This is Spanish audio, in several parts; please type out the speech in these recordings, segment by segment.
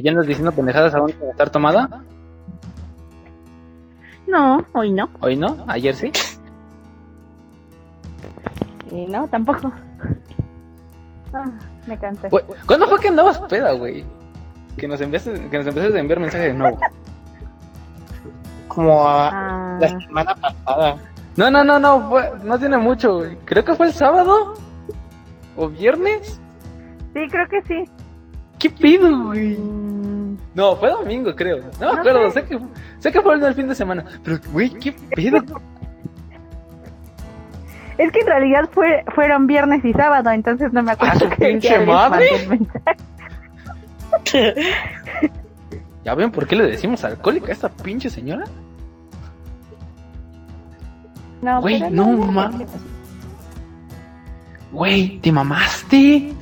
¿Y ya andas diciendo pendejadas aún sin estar tomada? No, hoy no. ¿Hoy no? ¿Ayer sí? Y no, tampoco. Ah, me cansé. Güey, ¿Cuándo fue que andabas peda, güey? Que nos enviaste, que nos empezaste a enviar mensajes de nuevo. Como a Ah, la semana pasada. No, no, no, no, fue- no tiene mucho, güey. Creo que fue el sábado. ¿O viernes? sí, creo que sí. ¿Qué pido, güey? Mm, No, fue domingo, creo. No me No acuerdo, sé. que, sé que fue el fin de semana. Pero, güey, ¿qué pido? Es que en realidad fue, fueron viernes y sábado, entonces no me acuerdo. ¡Ah, su pinche madre! ¿Ya ven por qué le decimos alcohólica a esta pinche señora? No, Güey, no mames. Güey, ¿te mamaste?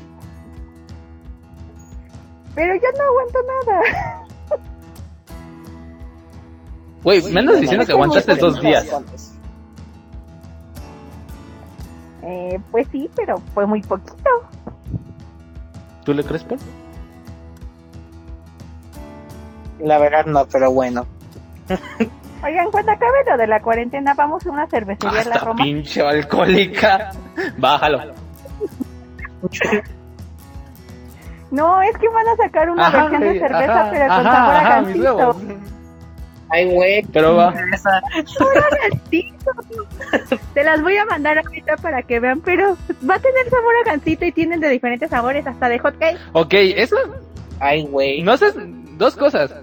Pero yo no aguanto nada. Güey, me andas diciendo que aguantaste dos días. Eh, pues sí, pero fue muy poquito. ¿Tú le crees, Paul? La verdad no, pero bueno. Oigan, cuando acabe lo de la cuarentena, vamos a una cervecería en la Roma. pinche alcohólica. Bájalo. No, es que van a sacar una Ajá, versión de cerveza, ajá, pero con ajá, sabor a gansito. Ay, güey. Pero va. Te las voy a mandar ahorita para que vean, pero va a tener sabor a gansito y tienen de diferentes sabores, hasta de hot cake. Ok, eso Ay, güey. no sé, dos cosas.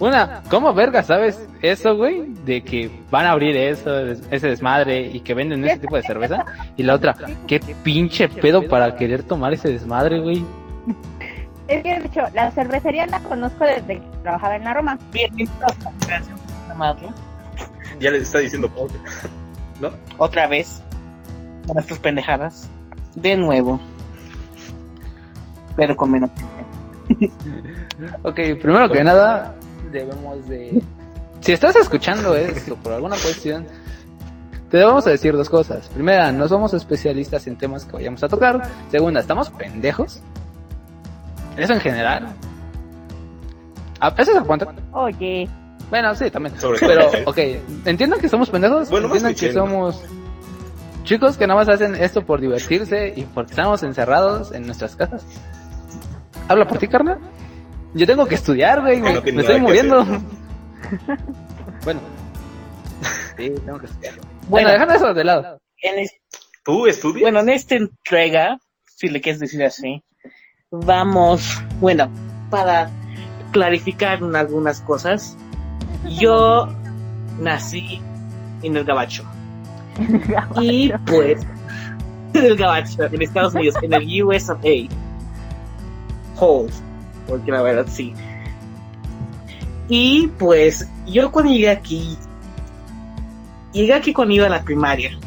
Una, ¿cómo verga sabes eso, güey? De que van a abrir eso, ese desmadre y que venden ese tipo de cerveza. Y la otra, ¿qué pinche pedo para querer tomar ese desmadre, güey? Es que, de hecho, la cervecería la conozco desde que trabajaba en la Roma. Puta Madre. Ya les está diciendo Paul. ¿No? Otra vez. Con estas pendejadas. De nuevo. Pero con menos. Ok, primero que nada, debemos de... Si estás escuchando esto por alguna cuestión, te debemos a decir dos cosas. Primera, no somos especialistas en temas que vayamos a tocar. Segunda, ¿estamos pendejos? Eso en general. ¿A eso se cuenta? Oye, Bueno, sí, también. Sobre Pero, ok, entiendan que somos pendejos, Bueno, entiendan que somos chicos que nada más hacen esto por divertirse y porque estamos encerrados en nuestras casas. ¿Habla por ti, carnal? Yo tengo que estudiar, güey, me, No tiene me estoy muriendo. bueno. Sí, tengo que estudiar. Bueno, Bueno, dejando eso de lado. en es- ¿Tú estudias? bueno, en esta entrega, si le quieres decir así, vamos, bueno, para clarificar algunas cosas, yo nací en el Gabacho. Y pues, en el Gabacho, en Estados Unidos, en el USA. Hold, porque la verdad sí. Y pues, yo cuando llegué aquí, llegué aquí cuando iba a la primaria.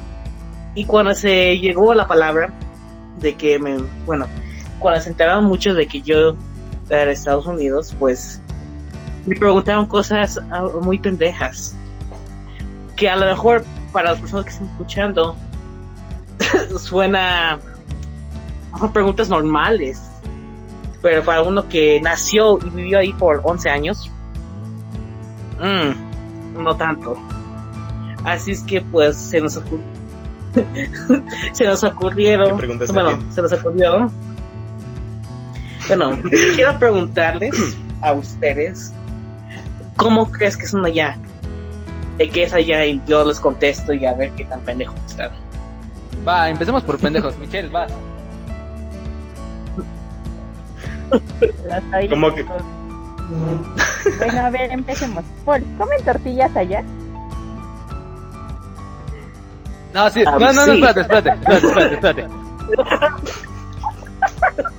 Y cuando se llegó la palabra de que me, bueno, cuando se enteraron muchos de que yo era de Estados Unidos, pues me preguntaron cosas ah, muy pendejas. Que a lo mejor para las personas que están escuchando suena a preguntas normales. Pero para uno que nació y vivió ahí por 11 años, mm, no tanto. Así es que pues se nos ocurrió. se nos ¿Qué ocurrieron. Bueno, se nos ocurrió. Bueno, quiero preguntarles a ustedes ¿cómo crees que son allá? De que es allá y yo les contesto y a ver qué tan pendejos están. Va, empecemos por pendejos. Michelle, vas. hay. ¿Cómo que? Bueno, a ver, empecemos. Paul, ¿comen tortillas allá? No, sí. Ah, No, no, no, sí. espérate, espérate, espérate, espérate, espérate.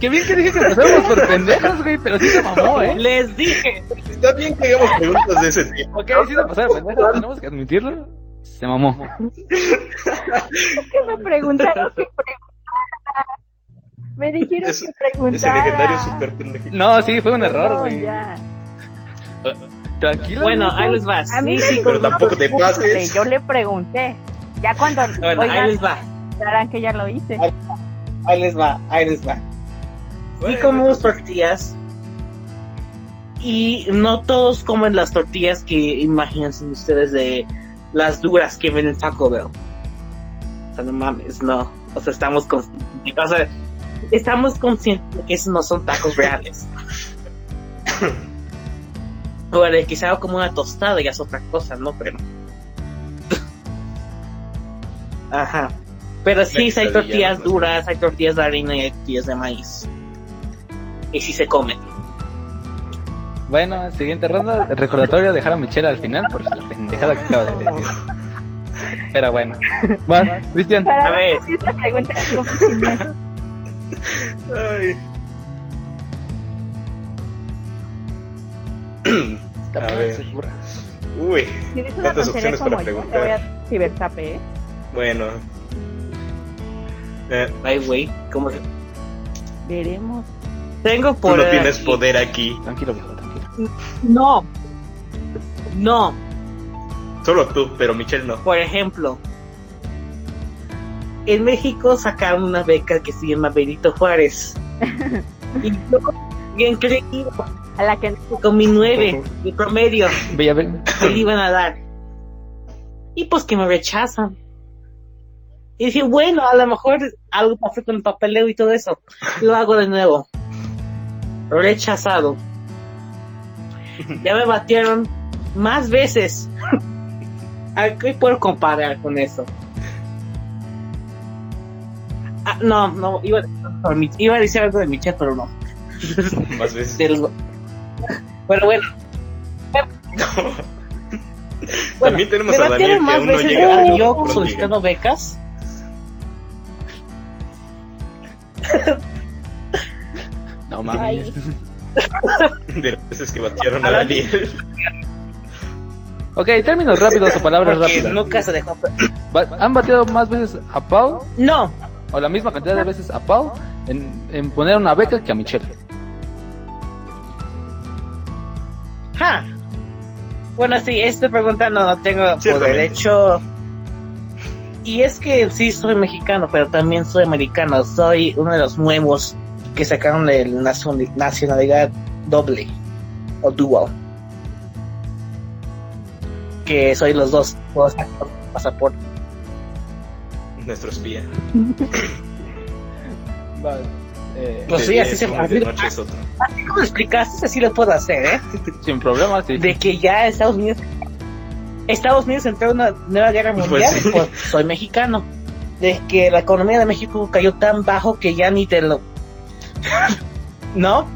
Qué bien que dije que empezamos por pendejos, güey, pero sí se mamó, ¿eh? Les dije, Está bien que hagamos preguntas de ese tipo. Ok, sí se pasó de pendejos, tenemos que admitirlo. Se mamó. ¿Qué me preguntaron? Me dijeron Es- que Ese preguntara. legendario super pendejo. No, sí, fue un error, No, güey. ya. Tranquilo. bueno, ahí les va. A mí Sí, pero tampoco te pases. Yo le pregunté. Ya cuando bueno, ahí les va. sabrán que ya lo hice. Ahí les va, ahí les va. Y comemos tortillas Y no todos comen las tortillas que imagínense ustedes de las duras que ven en Taco Bell. O sea, no mames, no. O sea, estamos conscientes. O sea, estamos conscientes de que esos no son tacos reales. Bueno, quizá como una tostada ya es otra cosa, ¿no? Pero. Ajá. Pero sí, hay tortillas duras, hay tortillas de harina y hay tortillas de maíz. Y sí se comen. Bueno, siguiente ronda. Recordatorio dejar a Michelle al final por la pendejada que acaba de decir. Pero bueno. Bueno, Cristian. A ver. pregunta si A ver. Uy, Tienes una ¿Cuántas tontería opciones como para preguntar? Cibertape, ¿eh? bueno. Eh, Ay, güey, ¿cómo se.? Veremos. Tengo tú por. no tienes aquí- poder aquí. Tranquilo, viejo, tranquilo. No. No. Solo tú, pero Michelle no. Por ejemplo, en México sacaron una beca que se llama Benito Juárez. y yo, bien creído, A la que con mi nueve de promedio, que le iban a dar. Y pues que me rechazan. Y dije, bueno, a lo mejor algo pasó con el papeleo y todo eso. Lo hago de nuevo. Rechazado. Ya me batieron más veces. ¿A qué puedo comparar con eso? Ah, no, no, iba, a- iba a decir algo de mi chat, pero no. Más veces. Pero bueno, Bueno, También tenemos a Daniel que más aún no llega. que yo solicitando becas. No mames. De las veces que batieron a Daniel. Ok, términos rápidos o palabras Porque rápidas. nunca se dejó. ¿Han bateado más veces a Pau No, o la misma cantidad de veces a Pau en, en poner una beca que a Michelle? Ja. Bueno, sí, esta pregunta no, no tengo por Ciertamente. derecho. Y es que sí soy mexicano, pero también soy americano. Soy uno de los nuevos que sacaron el nacion- nacionalidad doble o dual. Que soy los dos. Puedo sacar pasaporte. Nuestro espía. Va, eh, Pues sí, así se. Así como explicaste, así lo puedo hacer, ¿eh? sin problemas, sí. de que ya Estados Unidos Estados Unidos entró en una nueva guerra Pues mundial, sí. pues, soy mexicano. De que la economía de México cayó tan bajo que ya ni te lo ¿No?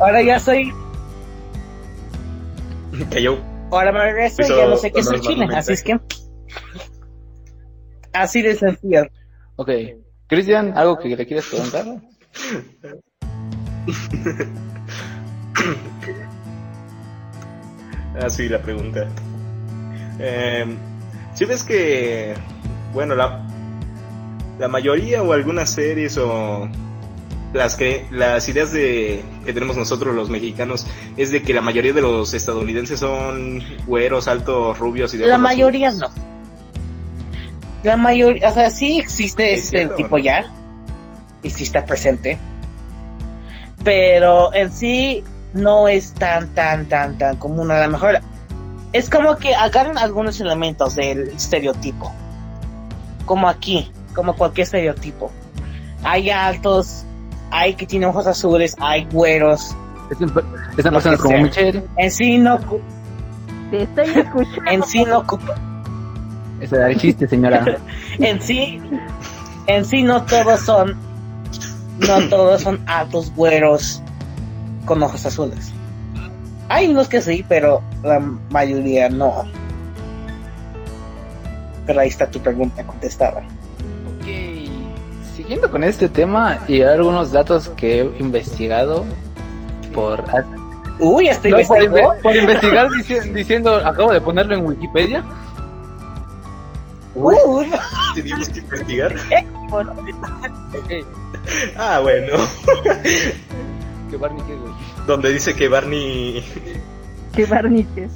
Ahora ya soy, Cayó. ahora me regreso y ya no sé qué es el Chile, así es que así de sencillo. Ok. Cristian, ¿algo que le quieres preguntar? Ah, sí, la pregunta. Eh, si ves que, bueno, la, la mayoría o algunas series o las que las ideas de que tenemos nosotros los mexicanos es de que la mayoría de los estadounidenses son güeros, altos, rubios y de La mayoría azules. no. La mayoría, o sea, sí existe Es este cierto, tipo ¿no? ya. Y sí está presente. Pero en sí no es tan, tan, tan, tan común. A lo mejor es como que agarran algunos elementos del estereotipo. Como aquí, como cualquier estereotipo. Hay altos, hay que tienen ojos azules, hay güeros. Es un- Esa Lo persona como. Michelle. En sí no, Te estoy escuchando. en sí no ocupa Ese era el chiste, señora. en sí, en sí no todos son, no todos son altos güeros con ojos azules. Hay unos que sí, pero la mayoría no. Pero ahí está tu pregunta contestada. Siguiendo con este tema y algunos datos que he investigado por... Uy, estoy No, por, investigando. inve- por investigar dici- diciendo, acabo de ponerlo en Wikipedia. Uy, Tenemos que investigar. Ok. Ah, bueno. Que Barney qué, güey. Donde dice que Barney Qué barniches.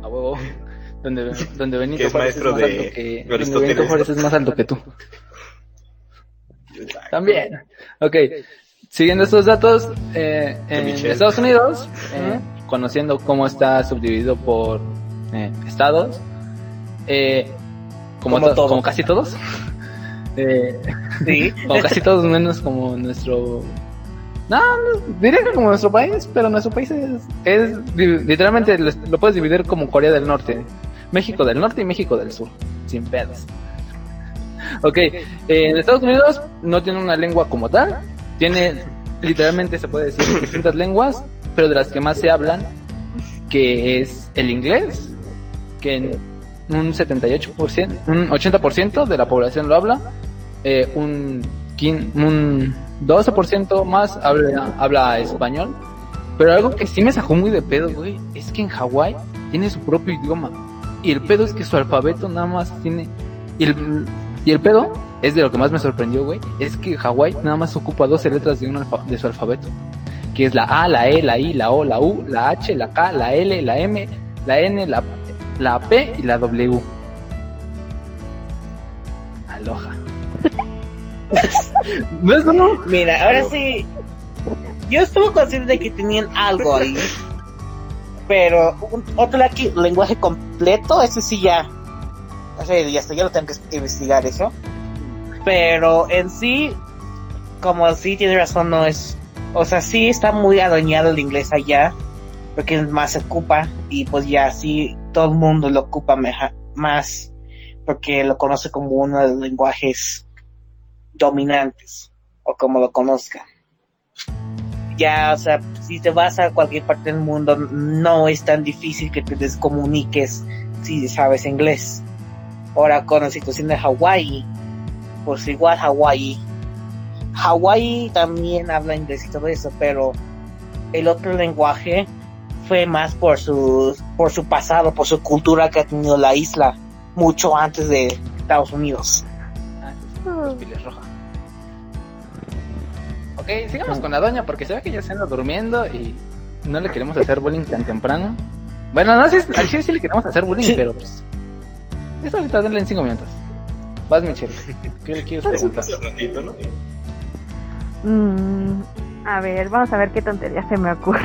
A huevo. Donde, donde Benito Que es maestro más de alto que. Benito Juárez es más alto que tú. También. Ok. Siguiendo estos datos, eh, en Michelle. Estados Unidos, eh, conociendo cómo está subdividido por eh, estados, eh, como, Como to- todo. como casi todos, Sí. como casi todos menos como nuestro... No, no, diría que como nuestro país, pero nuestro país es, es literalmente lo, lo puedes dividir como Corea del Norte, México del Norte y México del Sur, sin pedos. Ok, eh, en Estados Unidos no tiene una lengua como tal, tiene literalmente se puede decir distintas lenguas, pero de las que más se hablan, que es el inglés, que un 78%, un 80% de la población lo habla, eh, un, un 12% más habla, habla español, pero algo que sí me sacó muy de pedo, güey, es que en Hawái tiene su propio idioma, y el pedo es que su alfabeto nada más tiene, el, y el pedo es de lo que más me sorprendió, güey, es que Hawái nada más ocupa 12 letras de, un alfa- de su alfabeto, que es la A, la E, la I, la O, la U, la H, la K, la L, la M, la N, la, la P y la W. Aloha. ¿No es no? Mira, ahora sí. Yo estuve consciente de que tenían algo ahí. Pero un- otro aquí, lenguaje completo, ese sí ya. O sea, ya, está, ya lo tengo que investigar eso. Pero en sí, como sí tiene razón, no es. O sea, sí está muy adueñado el inglés allá. Porque más se ocupa. Y pues ya sí, todo el mundo lo ocupa más. Porque lo conoce como uno de los lenguajes dominantes. O como lo conozcan. Ya, o sea, si te vas a cualquier parte del mundo, no es tan difícil que te descomuniques si sabes inglés. Ahora con la situación de Hawái, pues igual Hawái. Hawái también habla inglés y todo eso, pero el otro lenguaje fue más por su, por su pasado, por su cultura que ha tenido la isla mucho antes de Estados Unidos. Ah, los piles roja. Ok, sigamos con la doña porque se ve que ya se anda durmiendo y no le queremos hacer bullying tan temprano. Bueno, no sé, si- sí le queremos hacer bullying, Sí. pero pues. Eso ahorita denle en 5 minutos. Vas, Michelle. ¿Qué le quieres preguntar? Hace ratito, ¿no? Mm, a ver, vamos a ver qué tontería se me ocurre.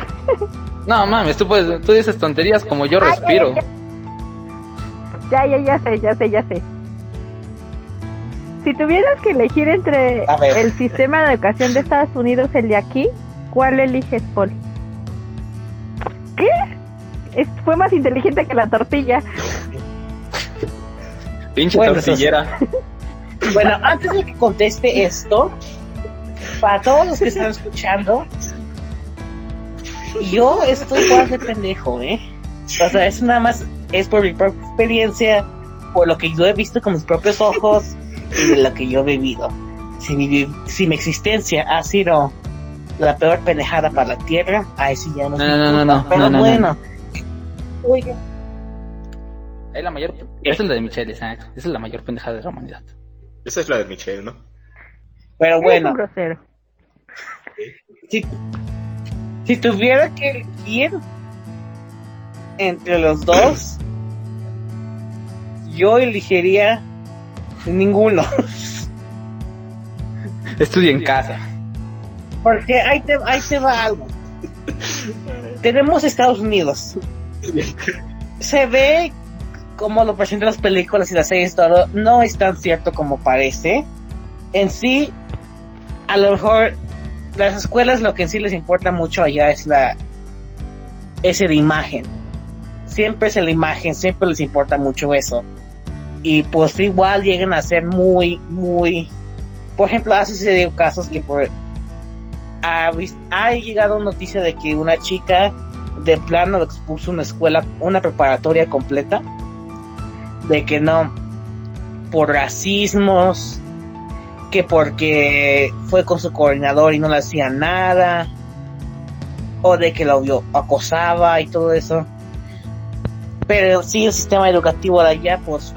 No mames, tú, puedes, tú dices tonterías como yo Ay, respiro. ay, Ya, ya, ya sé, ya sé, ya sé. Si tuvieras que elegir entre el sistema de educación de Estados Unidos y el de aquí, ¿cuál eliges, Paul? ¿Qué? Es- fue más inteligente que la tortilla. Pinche Bueno, tortillera. Bueno, antes de que conteste esto, para todos los que están escuchando, yo estoy igual de pendejo, ¿eh? O sea, es nada más, es por mi propia experiencia, por lo que yo he visto con mis propios ojos y de lo que yo he vivido. Si mi, si mi existencia ha sido la peor pendejada para la Tierra, ahí sí ya no No, no, no, no, no, Pero no, no, no. bueno. Oiga, Es la mayor. Esa es la de Michelle, exacto. Esa es la mayor pendejada de la humanidad. Esa es la de Michelle, ¿no? pero bueno. si, si tuviera que elegir entre los dos, yo elegiría ninguno. Estudia en casa. Porque ahí te, ahí te va algo. Tenemos Estados Unidos. Se ve como lo presentan las películas y las series, todo, no es tan cierto como parece. En sí, a lo mejor las escuelas lo que en sí les importa mucho allá es la ese de imagen. Siempre es la imagen, siempre les importa mucho eso. Y pues igual llegan a ser muy, muy... Por ejemplo, ha sucedido casos que por... Ha, ha llegado noticia de que una chica de plano expuso una escuela, una preparatoria completa, de que no, por racismos, que porque fue con su coordinador y no le hacía nada, o de que lo acosaba y todo eso. Pero sí, el sistema educativo de allá, pues,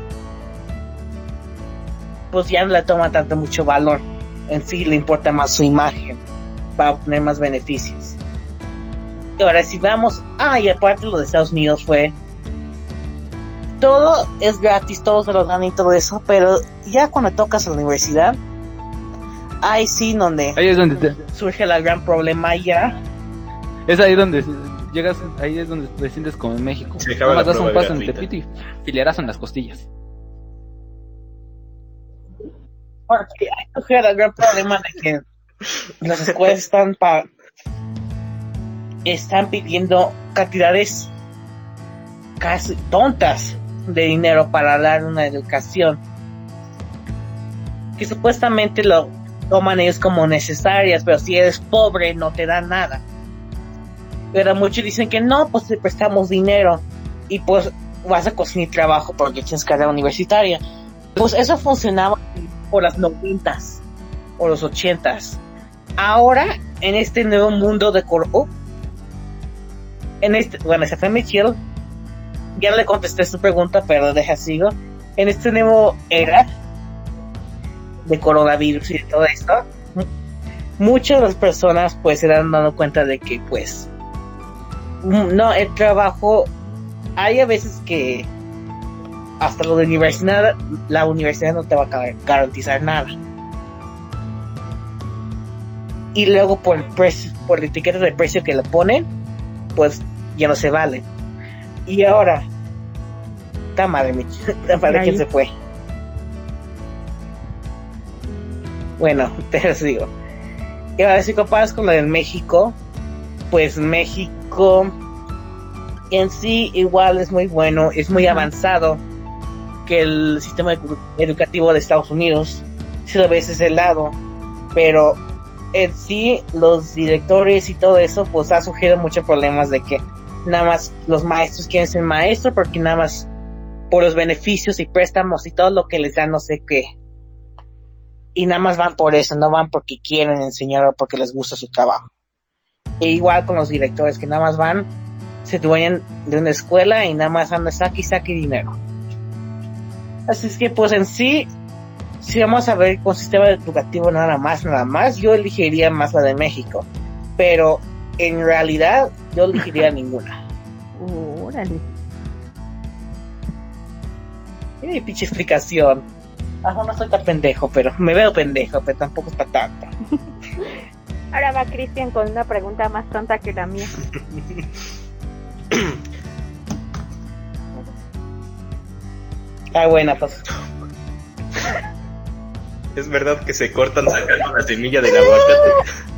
pues ya no le toma tanto mucho valor. En sí le importa más su imagen para obtener más beneficios. Y ahora si vamos, ah, y aparte lo de Estados Unidos fue todo es gratis, todos se lo dan y todo eso, pero ya cuando tocas a la universidad, ahí sí donde Ahí es donde te, surge el gran problema ya. Es ahí donde llegas, ahí es donde te sientes como en México. Se acaba la das un paso en gratuita. Tepito y fileras en las costillas. Porque que surge el gran problema de que las escuelas están pa- están pidiendo cantidades casi tontas de dinero para dar una educación que supuestamente lo toman ellos como necesarias, pero si eres pobre no te dan nada. Pero muchos dicen que no, pues te prestamos dinero y pues vas a conseguir trabajo porque tienes carrera universitaria. Pues eso funcionaba por las noventas o los ochentas. Ahora, en este nuevo mundo de Corpo, en este, bueno, se fue Michiel, ya le contesté su pregunta, pero deja sigo. En este nuevo era de coronavirus y de todo esto, mu- muchas de las personas pues se dan dando cuenta de que pues no, el trabajo, hay a veces que hasta lo de universidad, la universidad no te va a gar- garantizar nada. Y luego por el precio, por la etiqueta de precio que le ponen, pues ya no se vale. Y ahora, está madre, está madre que se fue. Bueno, te lo digo. Y ahora si comparas con lo de México, pues México en sí igual es muy bueno, es muy avanzado que el sistema edu- educativo de Estados Unidos, si lo ves ese lado, pero en sí los directores y todo eso pues ha surgido muchos problemas de que nada más los maestros quieren ser maestros porque nada más por los beneficios y préstamos y todo lo que les dan no sé qué y nada más van por eso, no van porque quieren enseñar o porque les gusta su trabajo. E igual con los directores que nada más van, se dueñan de una escuela y nada más andan saque y saque dinero. Así es que pues en sí, si vamos a ver con sistema educativo nada más, nada más, yo elegiría más la de México. Pero en realidad yo elegiría ninguna. Órale. Y mi pinche explicación. Ajá, no soy tan pendejo, pero me veo pendejo, pero tampoco está tanto. Ahora va Cristian con una pregunta más tonta que la mía. Ah, buena, pues. ¿Es verdad que se cortan sacando la semilla del aguacate?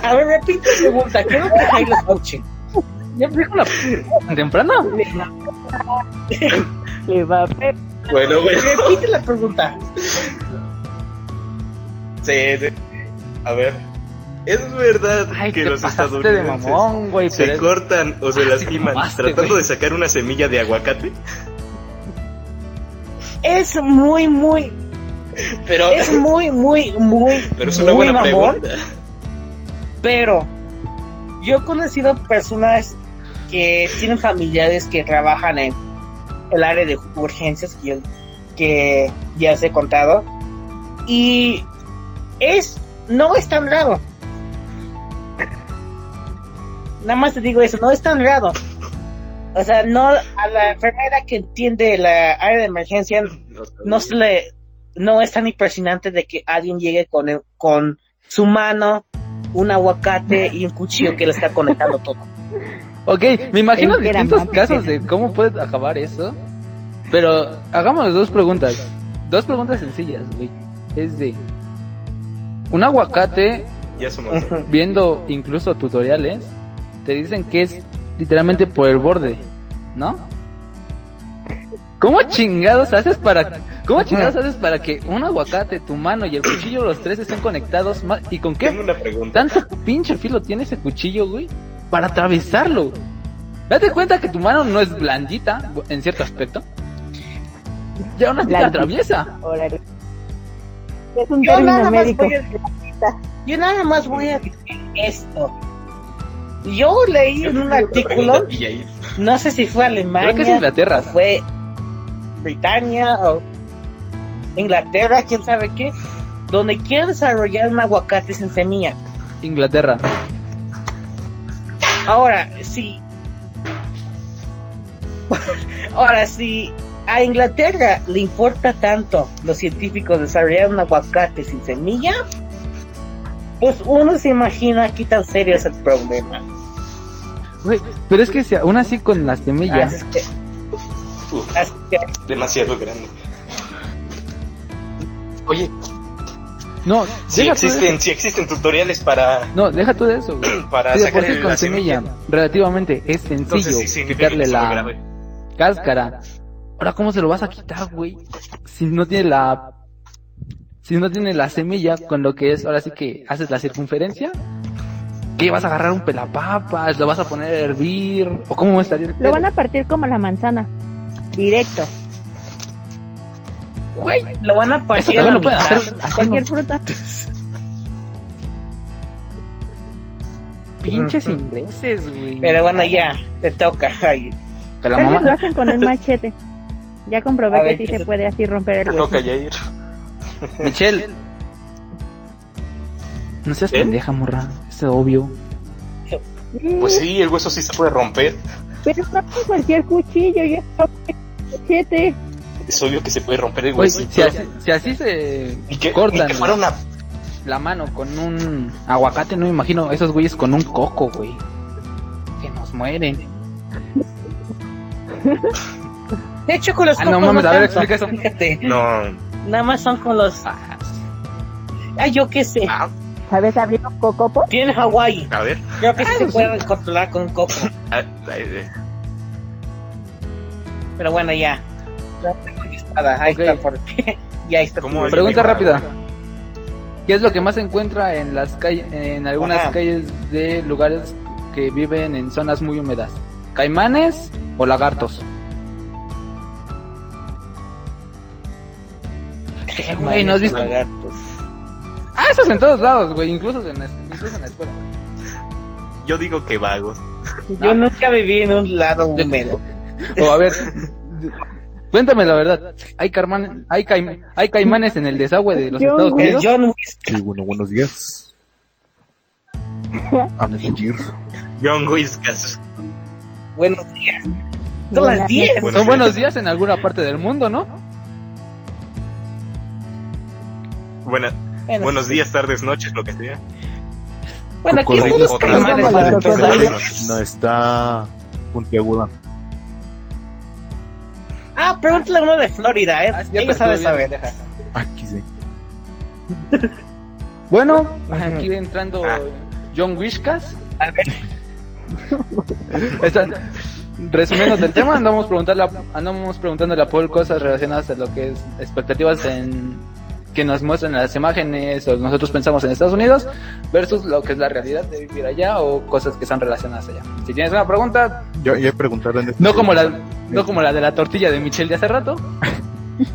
A ver, repite la pregunta. Quiero que Jairo escuche. ¿Ya dijo la temprano? Le va a ver. Bueno, bueno. Repite la pregunta. Sí, sí. A ver. ¿Es verdad Ay, que los pasaste de estadounidenses mamón, güey. se pero cortan o se lastiman mamaste, tratando de sacar una semilla de aguacate? Es muy, muy, Pero, es muy, muy, muy, pero es una muy buena mamón. pregunta. Pero yo he conocido personas que tienen familiares que trabajan en el área de urgencias que, yo- que ya os he contado. Y es, no es tan raro. Nada más te digo eso, no es tan raro. O sea, no a la enfermera que entiende la área de emergencia no se le no es tan impresionante de que alguien llegue con con su mano un aguacate y un cuchillo que le está conectando todo. Ok, me imagino distintos casos de cómo puede acabar eso. Pero hagamos dos preguntas. Dos preguntas sencillas, güey. Es de. Un aguacate, Ya somos dos. viendo incluso tutoriales, te dicen que es literalmente por el borde, ¿no? ¿Cómo chingados haces para cómo chingados haces para que un aguacate, tu mano y el cuchillo los tres estén conectados y con Tengo qué una pregunta. tanto pinche filo tiene ese cuchillo, güey, para atravesarlo? Date cuenta que tu mano no es blandita en cierto aspecto. Y aún así atraviesa. Órale. Es un Yo término nada, más médico. voy a, yo nada más voy a decir esto. Yo leí en un artículo, no sé si fue Alemania, Creo que es Inglaterra. fue Britania o Inglaterra, quién sabe qué, donde quieren desarrollar un aguacate sin semilla. Inglaterra. Ahora, sí. Ahora sí, a Inglaterra le importa tanto los científicos desarrollar un aguacate sin semilla, pues uno se imagina qué tan serio es el problema. Pero es que si aún así con las semillas, que, Uf, demasiado grande. Oye, no, si existen, si existen tutoriales para, No, deja tú de eso, güey. para Sí, la semilla, semilla. relativamente es Entonces sencillo sí significa quitarle la grave. cáscara. Ahora, ¿cómo se lo vas a quitar, güey? Si no tiene la... Si no tiene la semilla con lo que es, ahora sí que haces la circunferencia. ¿Qué? ¿Vas a agarrar un pelapapas? ¿Lo vas a poner a hervir? ¿O cómo estaría el Lo van a partir como la manzana. Directo. Güey, lo van a eso partir a también la lo pueden mitad. hacer así, Cualquier fruta. Pinches ingleses, güey. Pero bueno, ya, te toca. Ay, la vez lo hacen con un machete. Ya comprobé A que ver, sí ¿qué se puede así romper el Te hueso. toca, Jair. Michelle. No seas ¿Eh? pendeja, morra. Es obvio. Pues sí, el hueso sí se puede romper. Pero no con cualquier cuchillo, ya machete. Es obvio que se puede romper el Güey, hueso. si así, si así se y que, cortan y que fuera una la mano con un aguacate, no me imagino esos güeyes con un coco, güey. Que nos mueren. De hecho, con los Ah, no cocos mames, a ver, explica eso. Fíjate, No. nada más son con los. Ah, Ah, yo qué sé. Ah, ¿Sabes abrir un cocopo? Tiene Hawái. a ver. Creo que se puede controlar con un coco. Ah, Pero bueno, ya. Ahí Ok. está, porque ya está. ¿Cómo es? Pregunta rápida. ¿Qué es lo que más se encuentra en las calles, en algunas Ajá. calles de lugares que viven en zonas muy húmedas? ¿Caimanes o lagartos? ¿Qué, güey? ¿No has visto? Lagartos. Ah, eso es en todos lados, güey, incluso en, la- incluso en la escuela. Yo digo que vagos. Yo nunca viví en un lado húmedo. O a ver, cuéntame la verdad. ¿Hay, carman, hay, caim- hay caimanes en el desagüe de los Estados Unidos? John. Sí, bueno, buenos días. A. John Whiskas. Buenos días. Son las Buenas 10. Bueno, Son buenos días en alguna parte del mundo, ¿no? Buena- Bueno, buenos días, tardes, noches, lo que sea. Bueno, aquí todos. No está puntiaguda. Ah, pregúntale a uno de Florida, ¿eh? Ah, ya Ella sabe saber. Aquí sí. Bueno, aquí entrando Ah. John Wishkas. A ver, Está- resumiendo del tema, andamos preguntarle a- andamos preguntándole a Paul cosas relacionadas a lo que es expectativas en que nos muestran las imágenes o nosotros pensamos en Estados Unidos versus lo que es la realidad de vivir allá o cosas que están relacionadas allá. Si tienes una pregunta, Yo ya preguntaron en no como la no como la de la tortilla de Michelle de hace rato.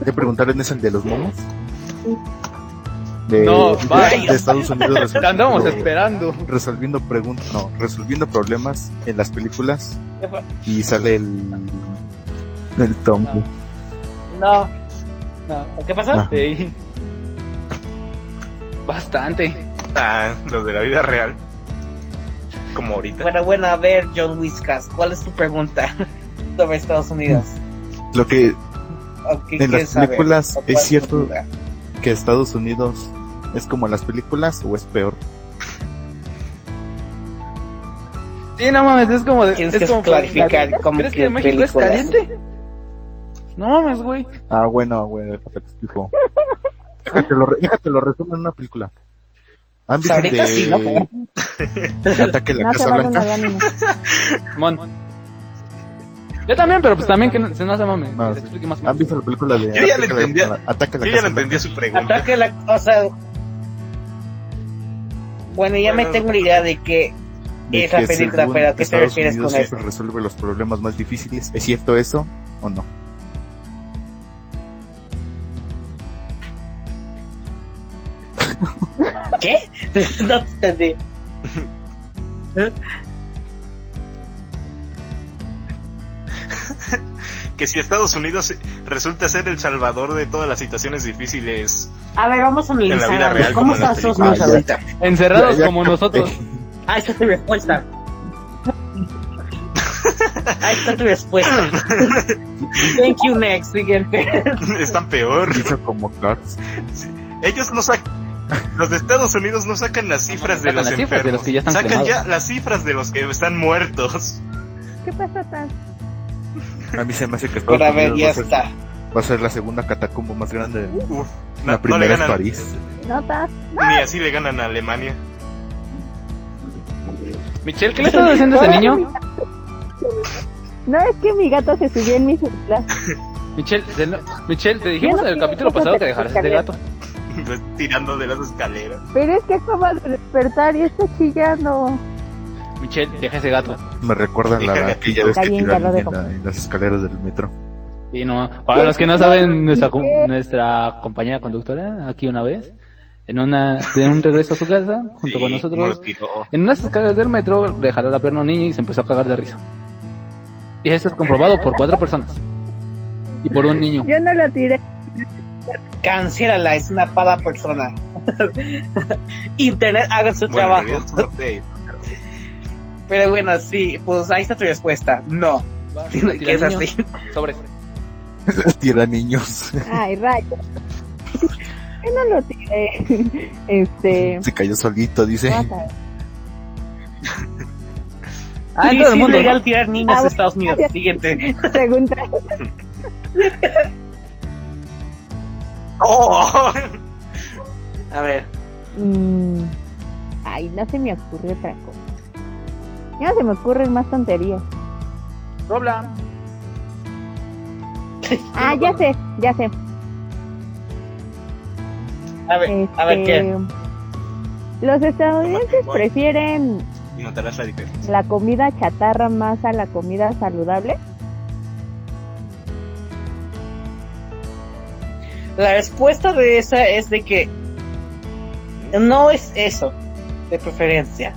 ¿Ya preguntaron ese de los momos? De, No, de- Estados Unidos andamos esperando. resolviendo preguntas, no, resolviendo problemas en las películas y sale el el Tom. No. No, ¿Qué pasó? Ah. sí. Bastante. Ah, los de la vida real. Como ahorita. Bueno, bueno, a ver, John Whiskas, ¿cuál es tu pregunta sobre Estados Unidos? Lo que ¿O qué En las películas ¿O cuál es cierto duda? que Estados Unidos es como las películas o es peor. Sí, no mames, es como de, Tienes es que como clarificar cómo ¿Crees que, que México es películas. caliente? No mames, güey. Ah, bueno, bueno, déjate te explico. Déjate lo, re- déjate lo resumo en una película. ¿Han visto de, sí, ¿no? Ataque a la No Casa Blanca? Mon. Yo también, pero pues también que no, se no se mames. No, sí. más. ¿Han visto la película de Yo ya le Ataque a la- entendía. Ataque a la Yo ya Casa no entendía Blanca? su pregunta. Ataque la cosa. Bueno, ya me Bueno. tengo la idea de que De esa que película, pero ¿a qué te refieres Unidos con eso? resuelve los problemas más difíciles. ¿Es cierto eso o no? ¿Qué? no te entendí. Que si Estados Unidos resulta ser el salvador de todas las situaciones difíciles. A ver, vamos a la vida analizar. real, ¿Cómo en están sus ahorita? Encerrados Ya- ya como nosotros. Ah, esa es tu respuesta. Ahí está tu respuesta. Thank you, next. Siguiente. Están peor. Hizo como. Ellos no sacan. Los de Estados Unidos no sacan las cifras de Sacan los las cifras de enfermos. los que ya están sacan quemados. ya las cifras de los que están muertos. ¿Qué pasa tan? A mí se me hace que Estados Pero a ver, Unidos ya va, a ser, está. va a ser la segunda catacumba más grande. Uf, La no, no primera le es ganan, París. Notas. ni así le ganan a Alemania. Michelle, ¿qué le estás haciendo a ese niño? No es que mi gato se subió en mi celular. Michelle, de no- Michelle, te dijimos no en el capítulo pasado de que dejaras este gato. Pues, tirando de las escaleras. Pero es que acaba de despertar y está chillando. Michelle, deja ese gato. Me recuerda la aquella vez Está que dejo. en, la- en las escaleras del metro. Y no, para los que no saben, nuestra, nuestra compañera conductora, aquí una vez, en una, de un regreso a su casa, junto Sí, con no nosotros, en unas escaleras del metro, le jaló la pierna a un niño y se empezó a cagar de risa. Y eso es comprobado por cuatro personas. Y por un niño. Yo no lo tiré. Cancélala, es una pala persona. Internet haga su Bueno, en trabajo. Pero bueno, sí, pues ahí está tu respuesta. No. Que es así. Sobre. Tira niños. Ay, rayo. Yo no lo tiré. Este. Se cayó solito, dice. a. Ah, Sí, todo el mundo. legal tirar niños Ah, en Estados Unidos. Siguiente. Pregunta. ¡Oh! A ver. Mm, Ay, no se me ocurre otra cosa. Ya no se me ocurren más tonterías. Robla. Ah, ya sé, ya sé. A ver, a ver qué. Este, Los estadounidenses prefieren Y notarás la diferencia. la comida chatarra más a la comida saludable. La respuesta de esa es de que no es eso, de preferencia.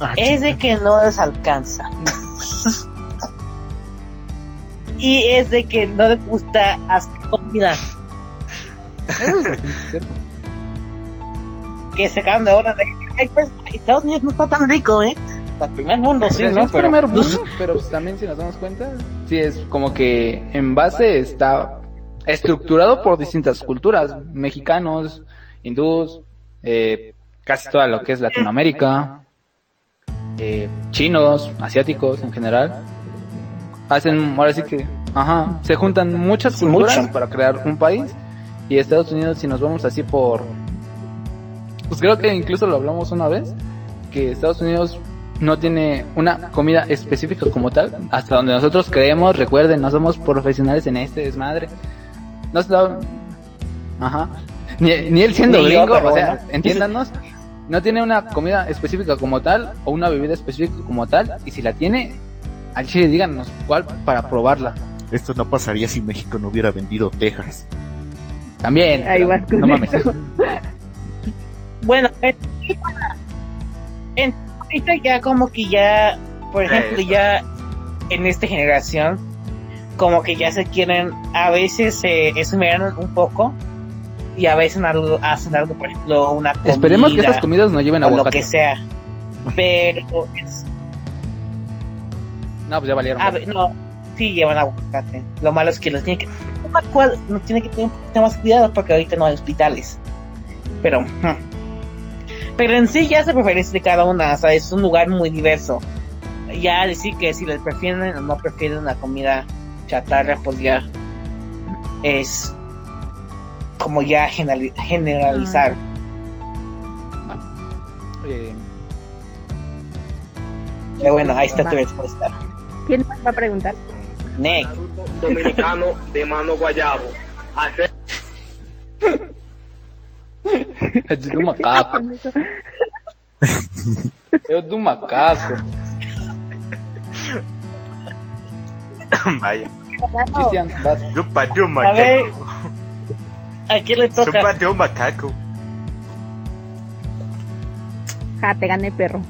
Ah, Es de que no les alcanza. y es de que no les gusta comida. Que se acaban de ahora de pues, Estados Unidos no está tan rico, ¿eh? El primer mundo, sí, Sí, ¿no? es Pero, primer mundo, pero pues, también si nos damos cuenta, sí es como que en base está estructurado por distintas culturas, mexicanos, hindús, eh, casi toda lo que es Latinoamérica, eh, chinos, asiáticos en general, hacen, ahora sí que, ajá, se juntan muchas culturas mucho. para crear un país y Estados Unidos si nos vamos así por, pues creo que incluso lo hablamos una vez, que Estados Unidos no tiene una comida específica como tal, hasta donde nosotros creemos, recuerden, no somos profesionales en este desmadre. No está... Ajá. Ni, ni él siendo Ni gringo, o sea, bueno. entiéndanos, no tiene una comida específica como tal o una bebida específica como tal, y si la tiene, al chile díganos cuál para probarla. Esto no pasaría si México no hubiera vendido Texas. También. Ahí pero vas con no mames. bueno, en, en- ahorita ya como que ya, por ejemplo, ya en esta generación, como que ya se quieren, a veces se esmeran un poco y a veces algo, hacen algo, por ejemplo, una comida. Esperemos que estas comidas no lleven o lo que sea. Pero, es- No, pues ya valieron. a ver, no, sí llevan aguacate. Lo malo es que los tiene que, cual, no tiene que tener un poquito más cuidado porque ahorita no hay hospitales. Pero, pero en sí ya se preferencia de cada una, o sea, es un lugar muy diverso. Ya decir que si les prefieren o no prefieren la comida chatarra, pues ya es como ya generali- generalizar. Eh, Pero bueno, ahí está tu respuesta. ¿Quién más va a preguntar? Nick. dominicano de mano guayabo. Hacer es de un macaco. Es de un macaco. Vaya. Cristian, vas. Yo pateo un A ver, macaco. ¿a quién le Yo toca? pateo un macaco. Ja, te gané perro.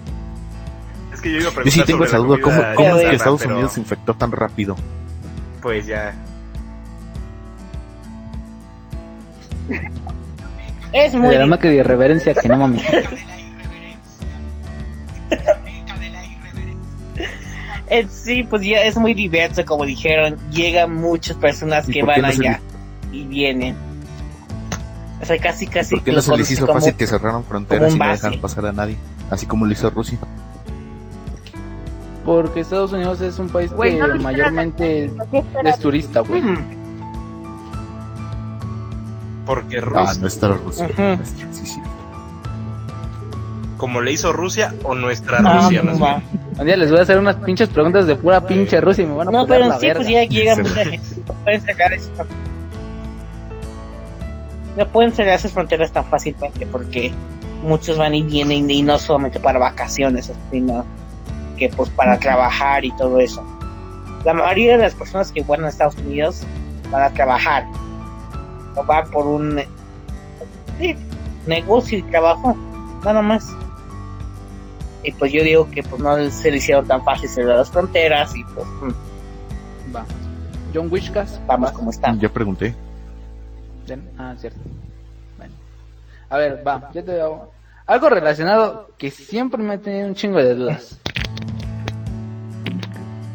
Es que yo iba a Yo preguntar sí tengo sobre esa la duda, ¿cómo, comida cómo es que Estados pero, Unidos se infectó tan rápido? Pues ya. Es muy De la que de irreverencia que no mames. Sí, pues ya es muy diverso, como dijeron. Llegan muchas personas ¿Y que van no se allá y vienen. O sea, casi, casi. ¿Por qué no se les hizo como- fácil que cerraron fronteras y no dejaron pasar a nadie? Así como lo hizo Rusia. Porque Estados Unidos es un país que no mayormente es turista, güey. Porque Ah, Rusia, nuestra Rusia. Ujú. Nuestra, sí, sí. Como le hizo Rusia o nuestra Ah, Rusia, no más va. bien. Un día les voy a hacer unas pinches preguntas de pura pinche Rusia y me van a No, poner pero la sí, verga. pues ya llega Sí. mucha gente. No pueden cerrar esas No pueden cerrar esas fronteras tan fácilmente porque muchos van y vienen y no solamente para vacaciones, sino que pues para trabajar y todo eso. La mayoría de las personas que van a Estados Unidos van a trabajar. O van por un sí, negocio y trabajo, nada más. Y pues yo digo que pues no se le hicieron tan fácil cerrar las fronteras y pues mm, Va. John Wishkas. vamos como estamos. Ya pregunté. Ven. Ah, cierto. Bueno. A ver, va, yo te hago algo relacionado que siempre me ha tenido un chingo de dudas.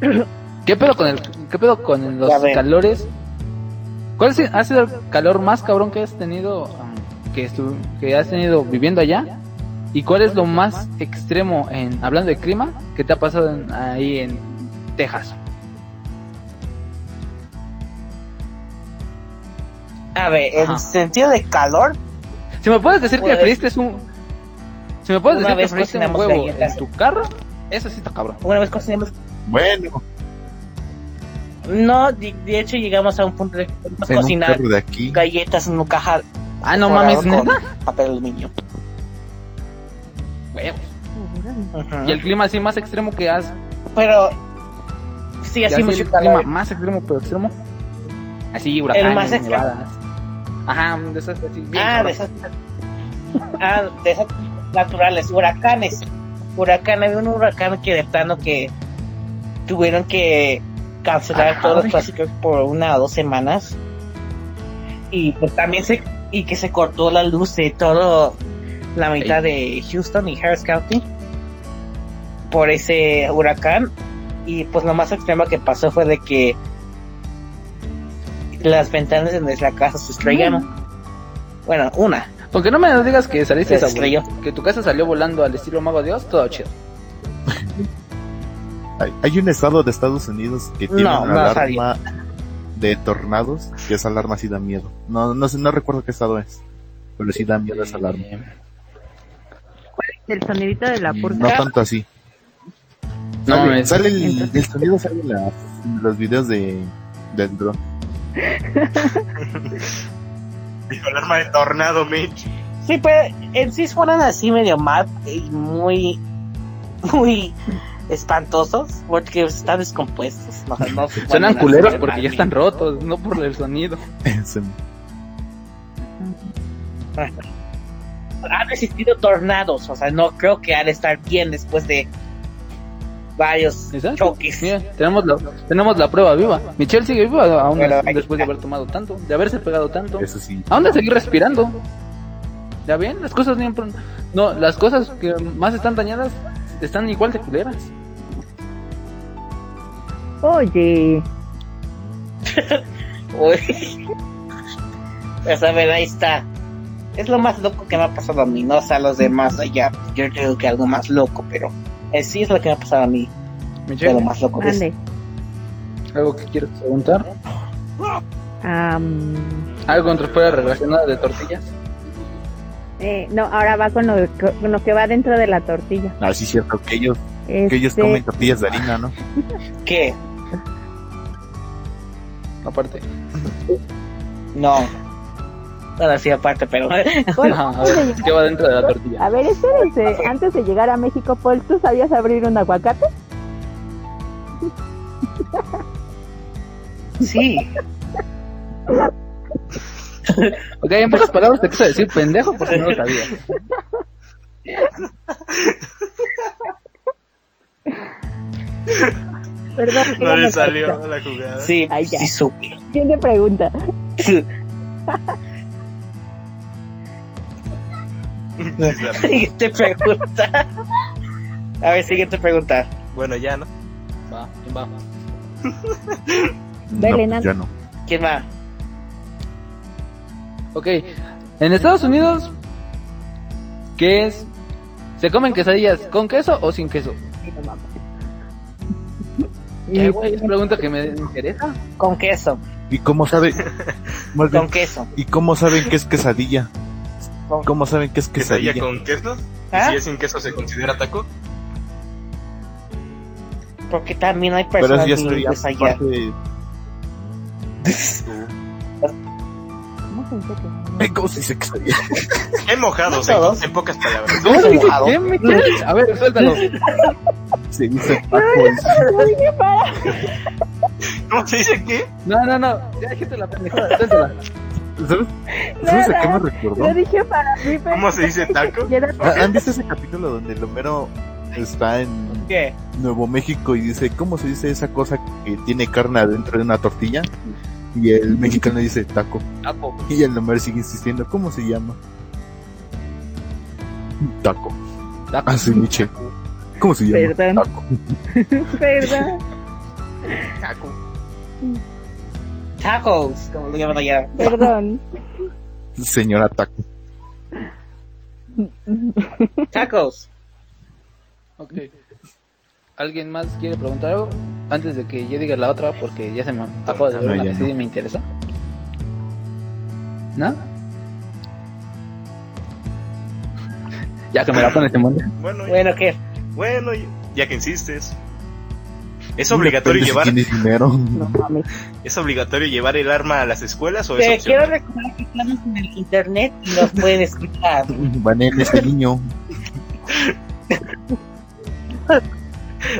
¿Qué pedo con el qué pedo con los calores? ¿Cuál ha sido el calor más cabrón que has tenido um, que estu- que has tenido viviendo allá? ¿Y cuál es lo más extremo en hablando de clima que te ha pasado en- ahí en Texas? A ver, en Ajá. sentido de calor, Si me puedes decir que Pues, freíste un si me puedes una decir que vez freíste un huevo galletas. en tu carro, eso sí está cabrón. una vez cocinamos, Bueno, no, de, de hecho llegamos a un punto de que cocinar de aquí. galletas en una caja Ah, no mames, con neta. papel aluminio. Y el clima así más extremo que has Pero sí, así mucho el clima más extremo pero extremo. Así huracanes, más extremo. nevadas. Ajá, de esas así bien Ah, de esas, ah, de esas naturales, huracanes. Huracán, había un huracán que de plano que tuvieron que cancelar Ajá, todos los clásicos por una o dos semanas. Y pues también se, y que se cortó la luz de todo la mitad de Houston y Harris County por ese huracán. Y pues lo más extremo que pasó fue de que las ventanas de nuestra casa se estrellaron. Bueno, una. Aunque no me digas que saliste Se a estrelló. que tu casa salió volando al estilo Mago Dios, todo chido. Hay, hay un estado de Estados Unidos que tiene No, una no alarma de tornados, que esa alarma sí da miedo. No, no sé, no recuerdo qué estado es, pero sí da miedo esa alarma. El sonidito de la Mm, purga. No tanto así. No, Sale, el, el sonido sale en, los videos de del dron. Dijo alarma de tornado, Mitch. Sí, pero en sí suenan así medio mal y muy, muy espantosos porque están descompuestos. No, no Suenan suenan culeros porque ya están rotos, no por el sonido. Han existido tornados, o sea, no creo que han de estar bien después de varios Exacto. choques. Mira, tenemos la, tenemos la prueba viva. Michelle sigue viva aún después de haber tomado tanto, de haberse pegado tanto. Eso sí. ¿A dónde seguir respirando? ¿Ya ven? Las cosas siempre... No, las cosas que más están dañadas están igual de culeras. Oye, Uy. Pues a ver, ahí está. Es lo más loco que me ha pasado a mí, no o sea, a los demás allá. Yo creo que algo más loco, pero eh, sí es lo que me ha pasado a mí. de lo Michelle, más loco ande. ¿algo que quieres preguntar? ¿Algo entre fuera relacionado de tortillas? eh, no, ahora va con lo, que- con lo que va dentro de la tortilla. Ah, sí, cierto, que ellos, que ellos Este, comen tortillas de harina, ¿no? ¿Qué? Aparte. No. Ahora sí, aparte, pero. Bueno, Ajá, a ver, ¿qué va dentro de la tortilla? A ver, espérense, antes de llegar a México, Paul, ¿tú sabías abrir un aguacate? Sí. Ok, en pocas palabras te quise decir pendejo porque no lo sabía. Perdón. No le salió la jugada. Sí, Ay, ya. sí supe. Siguiente pregunta. siguiente pregunta. A ver, siguiente pregunta. Bueno, ya, ¿no? Va, ¿quién va? Dale, no, Nan. ya no. ¿Quién va? Ok, en Estados Unidos, ¿qué es? ¿Se comen quesadillas con queso o sin queso? ¿Qué, güey? Es pregunta que me interesa. Con queso. ¿Y cómo sabe? más bien, Con queso. ¿Y cómo saben que es quesadilla? Con- ¿Cómo saben que es ¿Quesadilla quesadilla? con queso? ¿Y ¿Ah? si es sin queso se considera taco? Porque también hay Pero personas sería bilingües allá. parte de... ¿Cómo se dice que Ay, ¿Cómo se dice quesadilla? Qué mojados, No en, en pocas palabras. ¿Cómo se dice? mojado. ¿Qué, Michelle? A ver, suéltalo. Se dice. ¿Cómo se dice qué? No, no, no. Ya dijiste la pendejada, suéltala. ¿Sabes? ¿Sabes a qué me recordó? Lo dije para mí, pero... ¿Cómo se dice taco? ¿Ah, ¿Han visto ese capítulo donde el Homero está en ¿Qué? Nuevo México y dice, ¿cómo se dice esa cosa que tiene carne adentro de una tortilla? Y el mexicano dice taco. Taco. Y el Homero sigue insistiendo, ¿cómo se llama? Taco. Taco. Ah, sí, Michelle. ¿Cómo se llama? Perdón. Taco. Perdón. Taco. Tacos, como lo llaman allá. Perdón. Señora Taco. Tacos. Ok. ¿Alguien más quiere preguntar algo? Antes de que yo diga la otra, porque ya se me acabo de ver No, una no. sí me interesa. ¿No? Ya que me la pones en mundo. Bueno, Bueno, ¿qué? bueno, ya que insistes. ¿Es obligatorio llevar dinero. No mames. es obligatorio llevar el arma a las escuelas o es Te quiero opcional? recordar que estamos en el internet y nos pueden escuchar. Van ese niño.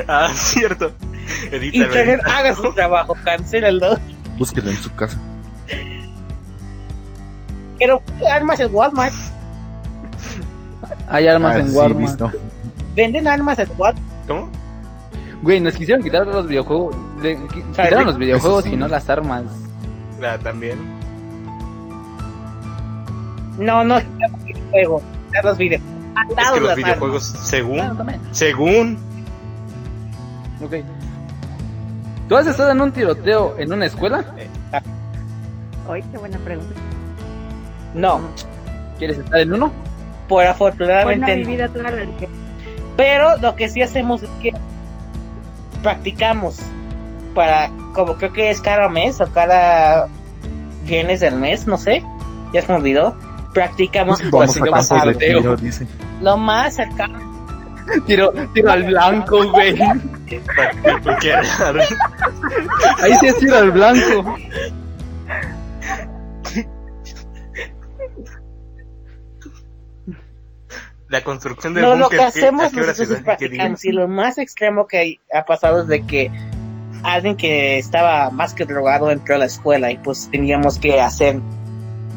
Ah, cierto. Edítalo. Internet, haga su trabajo, cancélalo. Búsquelo en su casa. Quiero armas en Walmart. Hay armas Ah, en sí, Walmart. Venden armas en Walmart. ¿Cómo? Güey, nos quisieron quitar los videojuegos. Le, qui- quitaron los videojuegos Eso sí. y no las armas. Ah, también. No, no, quitar los videojuegos. Quitar los videojuegos. Es Atados que los las videojuegos, Claro, según, también. según, Ok. ¿Tú has estado en un tiroteo en una escuela? Ay, qué buena pregunta. No, ¿Quieres estar en uno? por afortunadamente no. vivida toda la religión. Pero lo que sí hacemos es que practicamos para, como creo que es cada mes o cada viernes del mes, no sé, ya se me olvidó. Practicamos Vamos Así a que campos de pasar, tiro, dice. lo más cercano. Tiro, tiro al blanco, güey. porque Ahí sí es tiro al blanco. La construcción del No, lo búnker, que ¿qué- hacemos qué hora nosotros se es practicamos. Y lo más extremo que ha pasado es de que alguien que estaba más que drogado entró a la escuela y pues teníamos que hacer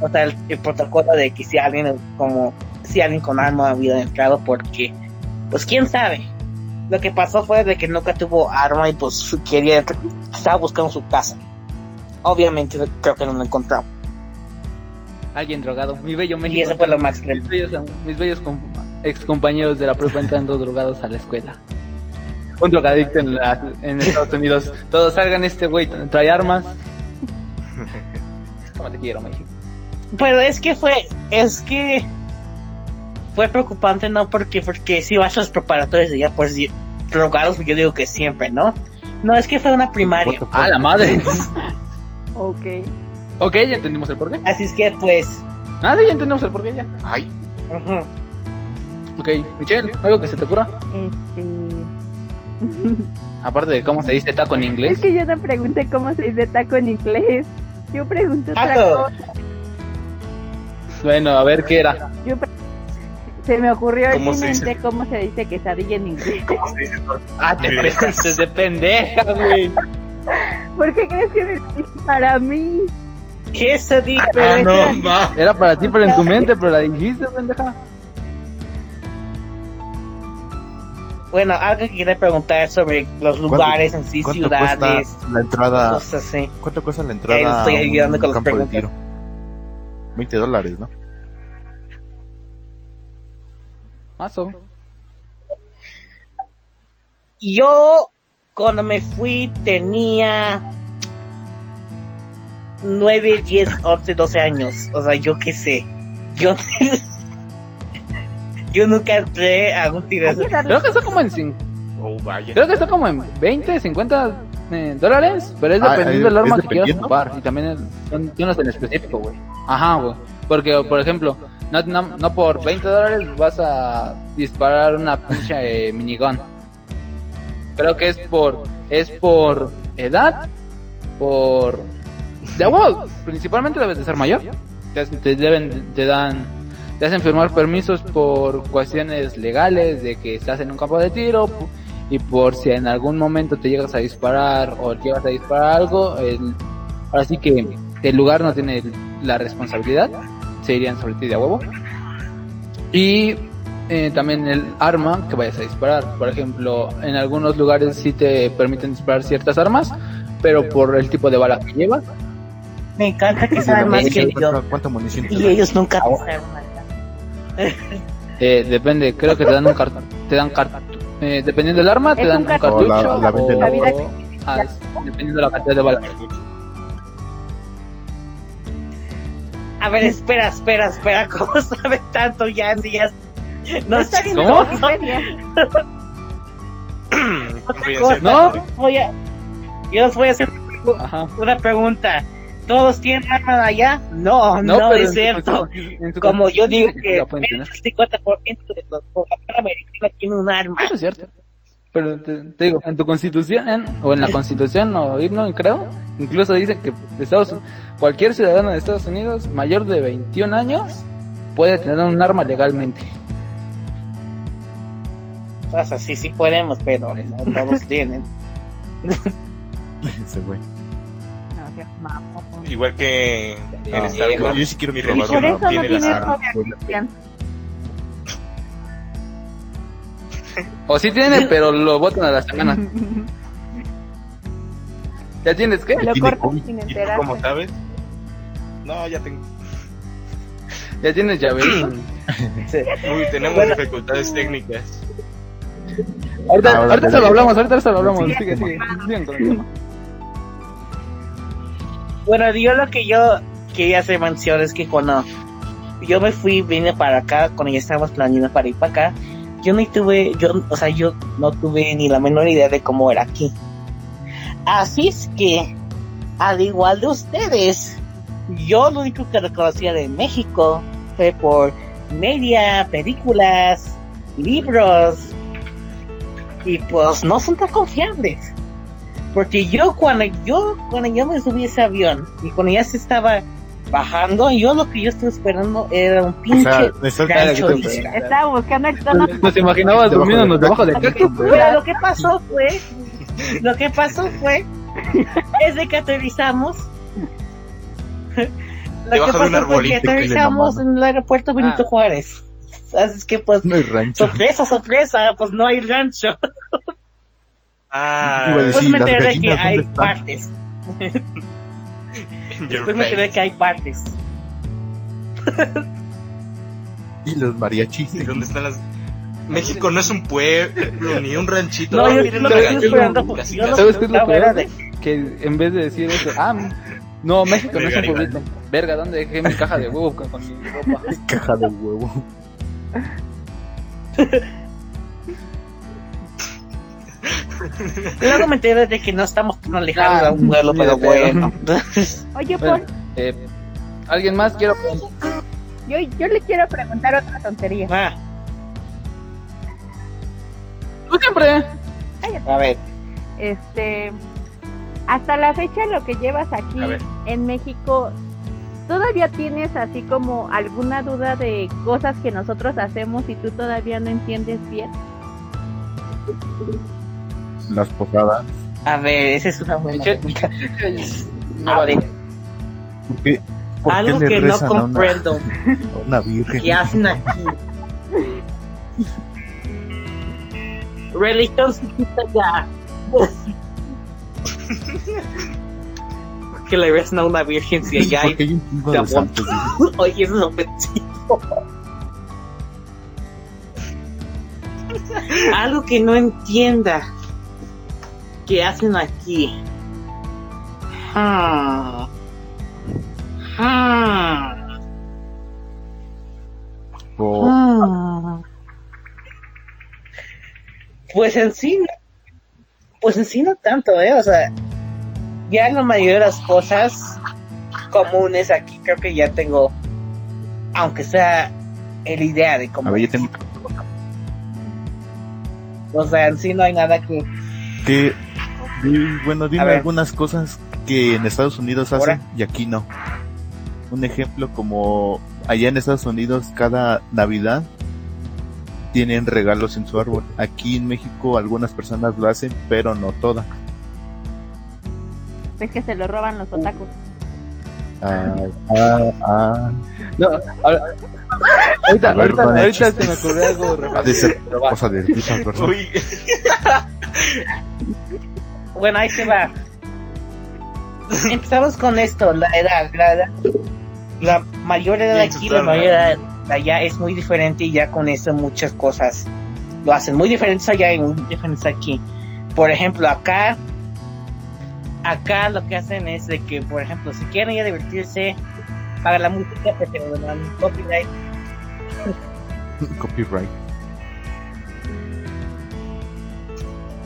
o sea, el, el protocolo de que si alguien como si alguien con arma había entrado porque pues quién sabe lo que pasó fue de que nunca tuvo arma y pues quería estaba buscando su casa obviamente creo que no lo encontramos Alguien drogado. Mi bello México. y eso fue lo más Mis bellos, mis bellos com- ex compañeros de la prepa entrando drogados a la escuela. Un drogadicto en, la, en Estados Unidos. Todos salgan este güey, trae armas. ¿Cómo te quiero, México? Pero es que fue, es que fue preocupante, ¿no? Porque, porque si vas a los preparatorios de ya, pues drogados, yo digo que siempre, ¿no? No, es que fue una primaria. ¡Ah, la madre! Ok. ok, ya entendimos el porqué. Así es que, pues, Ah, sí, ya entendimos el porqué ya. Ay. Ok, Michelle, ¿algo que se te ocurra? Este... Aparte de cómo se dice taco en Es inglés. que yo no pregunté cómo se dice taco en inglés. Yo pregunté otra Taco. cosa. Bueno, a ver qué era. Yo pre- Se me ocurrió en ¿Cómo mi se dice? mente cómo se dice quesadilla en inglés. ¿cómo se dice? Ah, te pasaste de pendeja, güey. ¿Por qué crees que me para mí? ¿qué se dice? Ah, no, ma. Era para ti, pero en tu mente, pero la dijiste, pendeja. Bueno, algo que quería preguntar sobre los ¿Cuánto- lugares en sí, ¿Cuánto ciudades, cuesta la entrada? cosas así. ¿Cuánto cuesta la Ahí entrada estoy a un ayudando con las preguntas. tiro? 20 dólares, ¿no? Mazo. Yo cuando me fui tenía 9, 10, 11, 12 años. O sea, yo qué sé. Yo, yo nunca entré a un. Oye, Darla, Creo que está como en cin- Oh, vaya. creo que está como en 20, 50 eh, dólares, pero es Ah, dependiendo ¿es- del arma que quieras ocupar y también es, son unos en específico, güey. Ajá, güey. Porque, por ejemplo, no, no, no por 20 dólares vas a disparar una pinche eh, minigun. Creo que es por es por edad, por de huevo, principalmente debes de ser mayor. Te, te deben te dan te hacen firmar permisos por cuestiones legales de que estás en un campo de tiro y por si en algún momento te llegas a disparar o llegas a disparar algo, el, ahora sí que el lugar no tiene la responsabilidad, se irían sobre ti de a huevo. Y eh, también el arma que vayas a disparar. Por ejemplo, en algunos lugares sí te permiten disparar ciertas armas, pero por el tipo de bala que llevas. Me encanta que saben más que yo. ¿Cuánta, cuánta munición Y te ellos nunca Ah, nada. Eh, depende, creo que te dan un cartucho. Te dan cart eh, dependiendo del arma, te dan un cartucho. la- la La vida ah, es- dependiendo de la cantidad de bala. A ver, espera, espera, espera. ¿Cómo sabe tanto ya? ya no está sé. bien ¿Cómo? ¿No? Voy a, yo les voy a hacer Ajá. una pregunta. ¿Todos tienen armas allá? No, no, en es cierto. en Como yo digo que la del 50% de los población americana tiene un arma. Eso es cierto. Pero te, te digo, en tu constitución, en- o en la constitución, o himno, creo, incluso dice que Estados, cualquier ciudadano de Estados Unidos mayor de 21 años puede tener un arma legalmente. O sea, sí, sí podemos, pero no todos tienen. Ese güey. No, seas mamón. Igual que en Ah, Star yo- Wars. yo sí quiero mi Y por eso no tiene las tienes armas. fobia cristiana. O sí tiene, pero lo botan a la semana. ¿Ya tienes qué? Lo Tiene cortas sin ¿Y tú enterarse. cómo sabes? No, ya tengo. ¿Ya tienes llaverito? Uy, tenemos Bueno. dificultades técnicas. Ahorita, Ahora ahorita se lo hablamos, ahorita se lo hablamos. Sí, Sigue, sigue. Con el tema. Bueno, yo lo que yo quería hacer mención es que cuando yo me fui, vine para acá, cuando ya estábamos planeando para ir para acá, yo no tuve, yo, o sea, yo no tuve ni la menor idea de cómo era aquí. Así es que, al igual de ustedes, yo lo único que reconocía de México fue por media, películas, libros, y pues no son tan confiables. Porque yo cuando yo cuando yo me subí a ese avión y cuando ya se estaba bajando, yo lo que yo estaba esperando era un O pinche sea, gancho te- isla. Estaba buscando el tono. Nos imaginabas Debajo durmiéndonos debajo del cactus. Pero lo que pasó fue, lo que pasó fue, es de que aterrizamos. Lo Debajo que pasó fue que aterrizamos en el aeropuerto Benito Ah. Juárez. Así es que pues, no hay rancho. sorpresa, sorpresa, pues no hay rancho. Ah, Iba a Después decir, me ¿las enteré que hay están? partes. Después me enteré que hay partes. Y los mariachis. ¿Y dónde están las.? México no es un pueblo ni un ranchito. No, yo casi. ¿Sabes qué es lo peor? de- Que en vez de decir eso, ah, no, México no es un pueblito. Verga, ¿dónde dejé mi caja de huevo con, con mi ropa? Caja de huevo. Luego me enteré de que no estamos tan alejados Ah, a un vuelo, ni pero bueno. Oye, Bueno, Paul, eh, ¿Alguien más? Quiero yo, yo le quiero preguntar otra tontería. Ah, Tú siempre. a ver, Este, hasta la fecha lo que llevas aquí en México, ¿todavía tienes así como alguna duda de cosas que nosotros hacemos y tú todavía no entiendes bien? Las posadas. a ver, esa es una buena pregunta. No, A ver, ¿Por qué, por qué algo le que no rezan a una, comprendo a una virgen? que hacen aquí. Religión chiquita ya. que le rezan a una virgen si allá hay Porque hay un chingo de santos. Oye, eso es ofensivo. Algo que no entienda. Que hacen aquí. O- Hmm. Pues en sí, pues en sí no tanto, ¿eh? O sea, ya la mayoría de las cosas comunes aquí creo que ya tengo, aunque sea el idea de cómo. a ver, yo tengo O sea, en sí no hay nada que. que... Bueno, dime algunas cosas que en Estados Unidos Ahora. hacen y aquí no. Un ejemplo como allá en Estados Unidos cada Navidad tienen regalos en su árbol. Aquí en México algunas personas lo hacen, pero no todas. Es que se lo roban los otakus. Ah, ah, ah. No, ahora- ahorita, ver, ahorita, ahorita se me ocurrió algo Ha de ser cosa de. Uy, Bueno, ahí se va. Empezamos con esto, la edad, la edad. La mayor edad de aquí, la mayor edad de allá es muy diferente y ya con eso muchas cosas lo hacen muy diferentes allá y muy diferentes aquí. Por ejemplo, acá, acá lo que hacen es de que, por ejemplo, si quieren ya divertirse, pagan la música, pero te dan copyright. Copyright.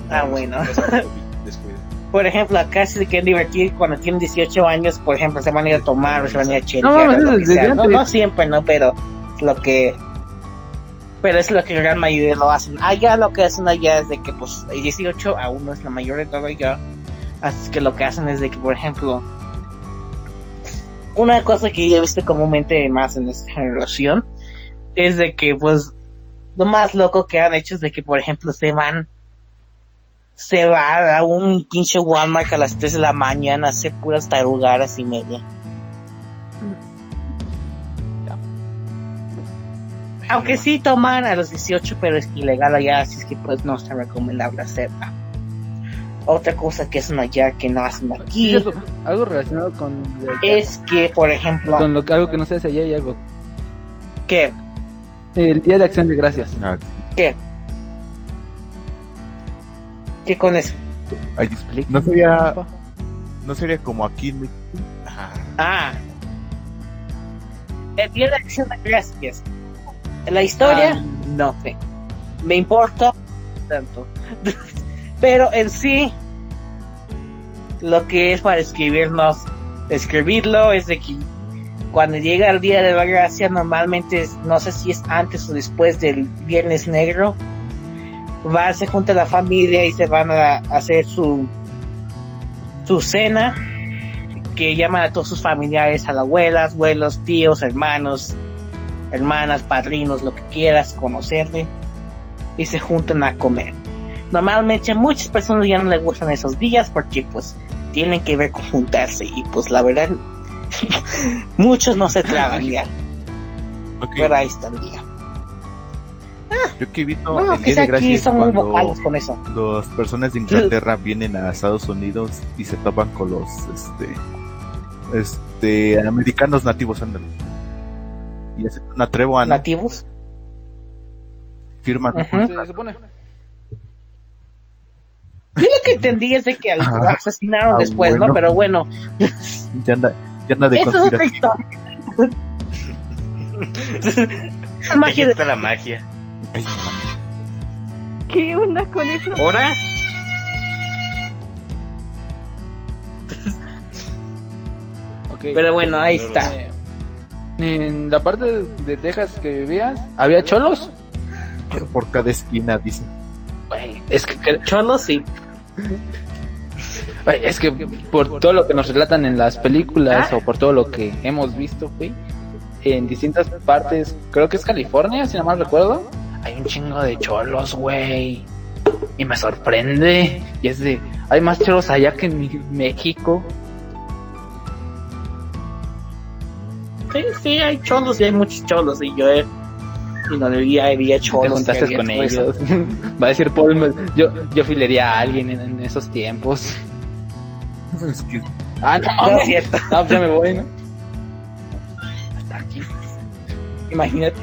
Ah, bueno. Descuida. Por ejemplo, acá si se quieren divertir cuando tienen 18 años, por ejemplo, se van a ir a tomar o se van a ir a No, sea. No, siempre, ¿no? Pero es lo que... Pero es lo que la gran mayoría lo hacen. Allá lo que hacen allá es de que, pues, el 18 aún no es la mayor de todo allá. Así que lo que hacen es de que, por ejemplo, una cosa que yo he visto comúnmente más en esta generación es de que, pues, lo más loco que han hecho es de que, por ejemplo, se van se va a un pinche Walmart a las 3 de la mañana a hacer puras tarugadas y media. Aunque sí toman a los 18, pero es ilegal allá, así es que pues no es tan recomendable hacerla. Otra cosa que hacen allá que no hacen Sí, aquí eso, algo relacionado con, es que, por ejemplo, con lo, que- algo que no se hace allá y algo. que El Día de Acción de Gracias. Ah, ¿Qué? ¿Qué con eso? ay, no sería, no sería como aquí. Ah. El Día de Acción de Gracias. La historia, Ah. no sé. Me importa tanto. Pero en sí, lo que es para escribirnos, escribirlo es de que cuando llega el Día de la Gracia, normalmente es- no sé si es antes o después del Viernes Negro, va, se junta la familia y se van a hacer su, su cena que llaman a todos sus familiares, a las abuelas, abuelos, tíos, hermanos, hermanas, padrinos, lo que quieras conocerle, y se juntan a comer. Normalmente a muchas personas ya no les gustan esos días porque pues tienen que ver con juntarse y pues la verdad muchos no se traban ya, Ok, pero ahí está el día. Yo que he visto No, que Día de aquí Gracias son muy cuando vocales con eso. las personas de Inglaterra vienen a Estados Unidos y se topan con los este este americanos nativos ándale. y hacen una tregua ¿no? Nativos. firman. Se supone. Yo lo que entendí es de que al- Ah. asesinaron Ah, después, ¿no? bueno. Pero bueno, ya anda ya anda de eso es otra historia. Magia de está la magia. Ay. ¿Qué onda con eso? ¿Ahora? Ok. Pero bueno, ahí está. Eh, En la parte de, Texas que vivías, ¿había cholos? por cada esquina dice es que, que- Cholo sí. es que por todo lo que nos relatan en las películas Ah. o por todo lo que hemos visto, güey, en distintas partes, creo que es California, si no mal recuerdo, hay un chingo de cholos, güey. Y me sorprende. Y es de, hay más cholos allá que en mi- México. Sí, sí, hay cholos y hay muchos cholos. Y yo he. Y no debía, había Te cholos. juntaste con ellos. Va a decir Paul, yo, yo filería a alguien en, en esos tiempos. Es que Ah, no, No es cierto. No, pues ya me voy, ¿no? Hasta aquí. Imagínate.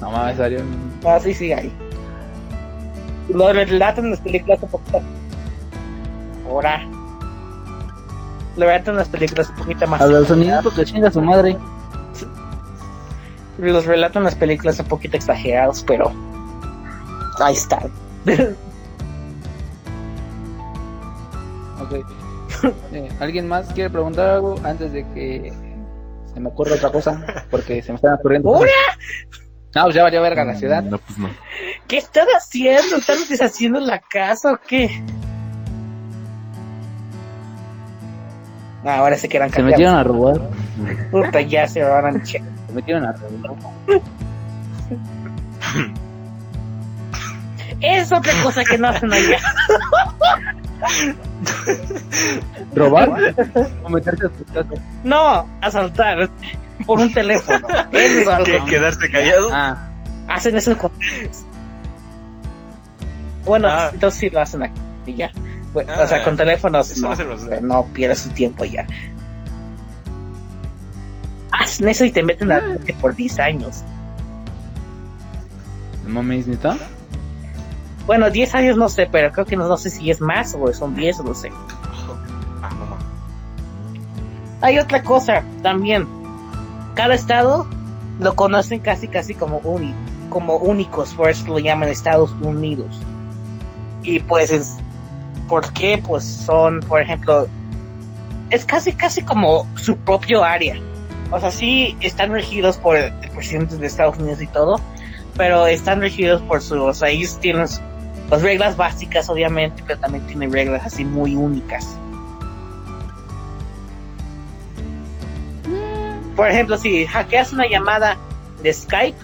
No mames, salió. Ah, sí, sí, hay. Lo relatan las películas un poquito. Ahora. Lo relatan las películas un poquito más. A los sonidos porque chinga su madre. Los relatan las películas un poquito exagerados, pero. Ahí están. Ok. Eh, ¿Alguien más quiere preguntar algo antes de que se me ocurra otra cosa? Porque se me están ocurriendo. cosas. No, pues ya valió verga la ciudad. No, pues no. ¿Qué están haciendo? ¿Están deshaciendo la casa o qué? Ah, ahora se quedan Se metieron a robar. Puta, ya se van a Se metieron a robar. Es otra cosa que no hacen allá. ¿Robar? ¿O meterse a tu casa? No, asaltar por un teléfono. Eso es algo. ¿Qué, ¿Quedarse callado? Ah, Hacen eso con. Bueno, Ah. entonces sí lo hacen aquí. Y ya. Bueno, o Ah, sea, con teléfonos no, no pierdes su tiempo ya. Hacen eso y te meten a la por 10 años. no mames, ¿neta? Bueno, 10 años no sé, pero creo que no, no sé si es más o son 10 o no sé. Ah. Hay otra cosa también. Cada estado lo conocen casi casi como uni, como únicos, por eso lo llaman Estados Unidos. Y pues es ¿por qué? Pues son, por ejemplo, es casi casi como su propio área. O sea, sí están regidos por el presidente de Estados Unidos y todo, pero están regidos por su, o sea, ellos tienen las reglas básicas obviamente, pero también tienen reglas así muy únicas. Por ejemplo, si hackeas una llamada de Skype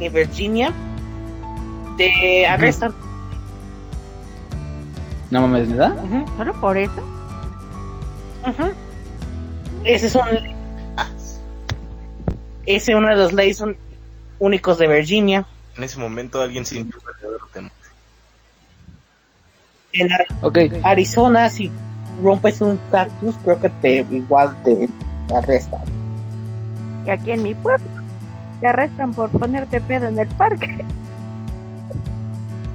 en Virginia, te arrestan. No mames, ¿neta? Ujú, ¿Solo por eso? ujú. Ese es un. Ese es uno de los leyes un- únicos de Virginia. En ese momento alguien sintió verdadero temor. En Ar- Ok, Arizona, si rompes un cactus, creo que te igual te arrestan. Y aquí en mi pueblo te arrestan por ponerte pedo en el parque.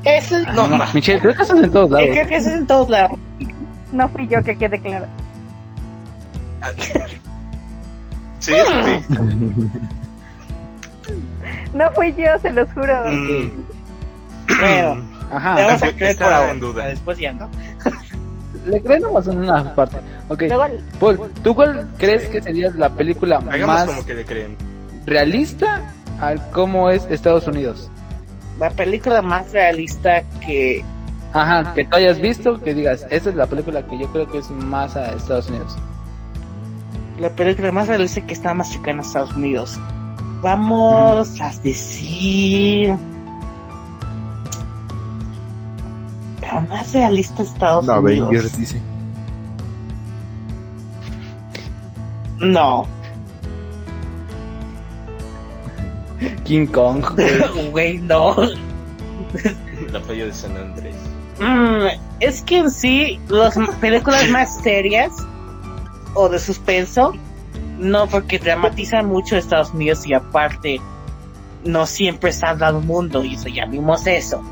Ese no no, más. Michelle, creo que estás en todos lados. Creo que ese es en todos lados. No fui yo que quede claro. Sí, sí. No fui yo, se los juro. Mm, Bueno, Ajá, te vamos a está creer por ahora. en duda. Después ya no. Le creen nomás en una parte. Ok, Paul, ¿tú cuál crees que sería la película hagamos más como que le creen. realista al cómo es Estados Unidos? La película más realista que Ajá, que tú hayas visto, que digas, esta es la película que yo creo que es más a Estados Unidos. la película más realista que está más cercana a Estados Unidos. Vamos a decir. Pero más realista Estados No, Unidos. Avengers dice. No, King Kong. güey, no. La playa de San Andrés. Mm, es que en sí, las películas más serias o de suspenso, no, porque dramatizan mucho Estados Unidos y aparte no siempre están al mundo y eso ya vimos eso.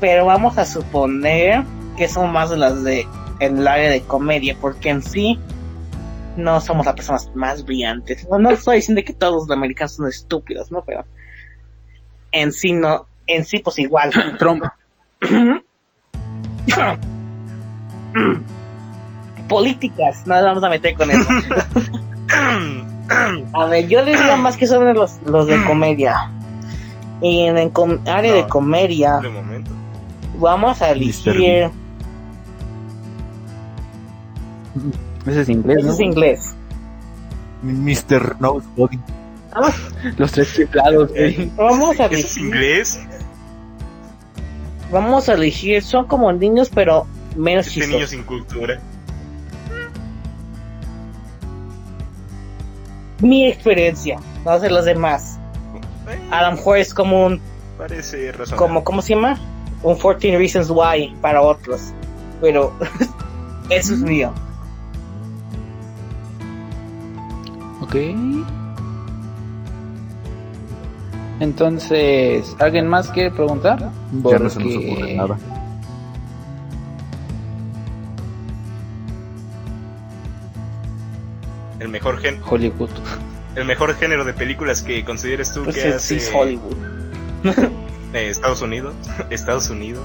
Pero vamos a suponer que son más las de en el área de comedia, porque en sí no somos las personas más brillantes. No, no estoy diciendo que todos los americanos son estúpidos, ¿no? Pero en sí no, en sí pues igual. Trump. Políticas, no nos vamos a meter con eso. A ver, yo les digo más que sobre los, los de comedia. Y en el com- área de comedia, De momento. Vamos a elegir. Ese es inglés, Ese ¿no? es inglés. Mr. Nosebody. Vamos, Los tres chiflados, güey. vamos a ¿Eso es elegir. inglés? Vamos a elegir. Son como niños, pero menos Este niño sin cultura. Mi experiencia, no sé los demás. Eh, A lo mejor es como un parece razonable. como, ¿cómo se llama? Un 14 Reasons Why para otros. Pero eso es mío. Ok. Entonces, ¿alguien más quiere preguntar? Ya no se nos ocurre nada. El mejor gen Hollywood. el mejor género de películas que consideres tú Pues que es, sí hace es Hollywood. eh, Estados Unidos, Estados Unidos.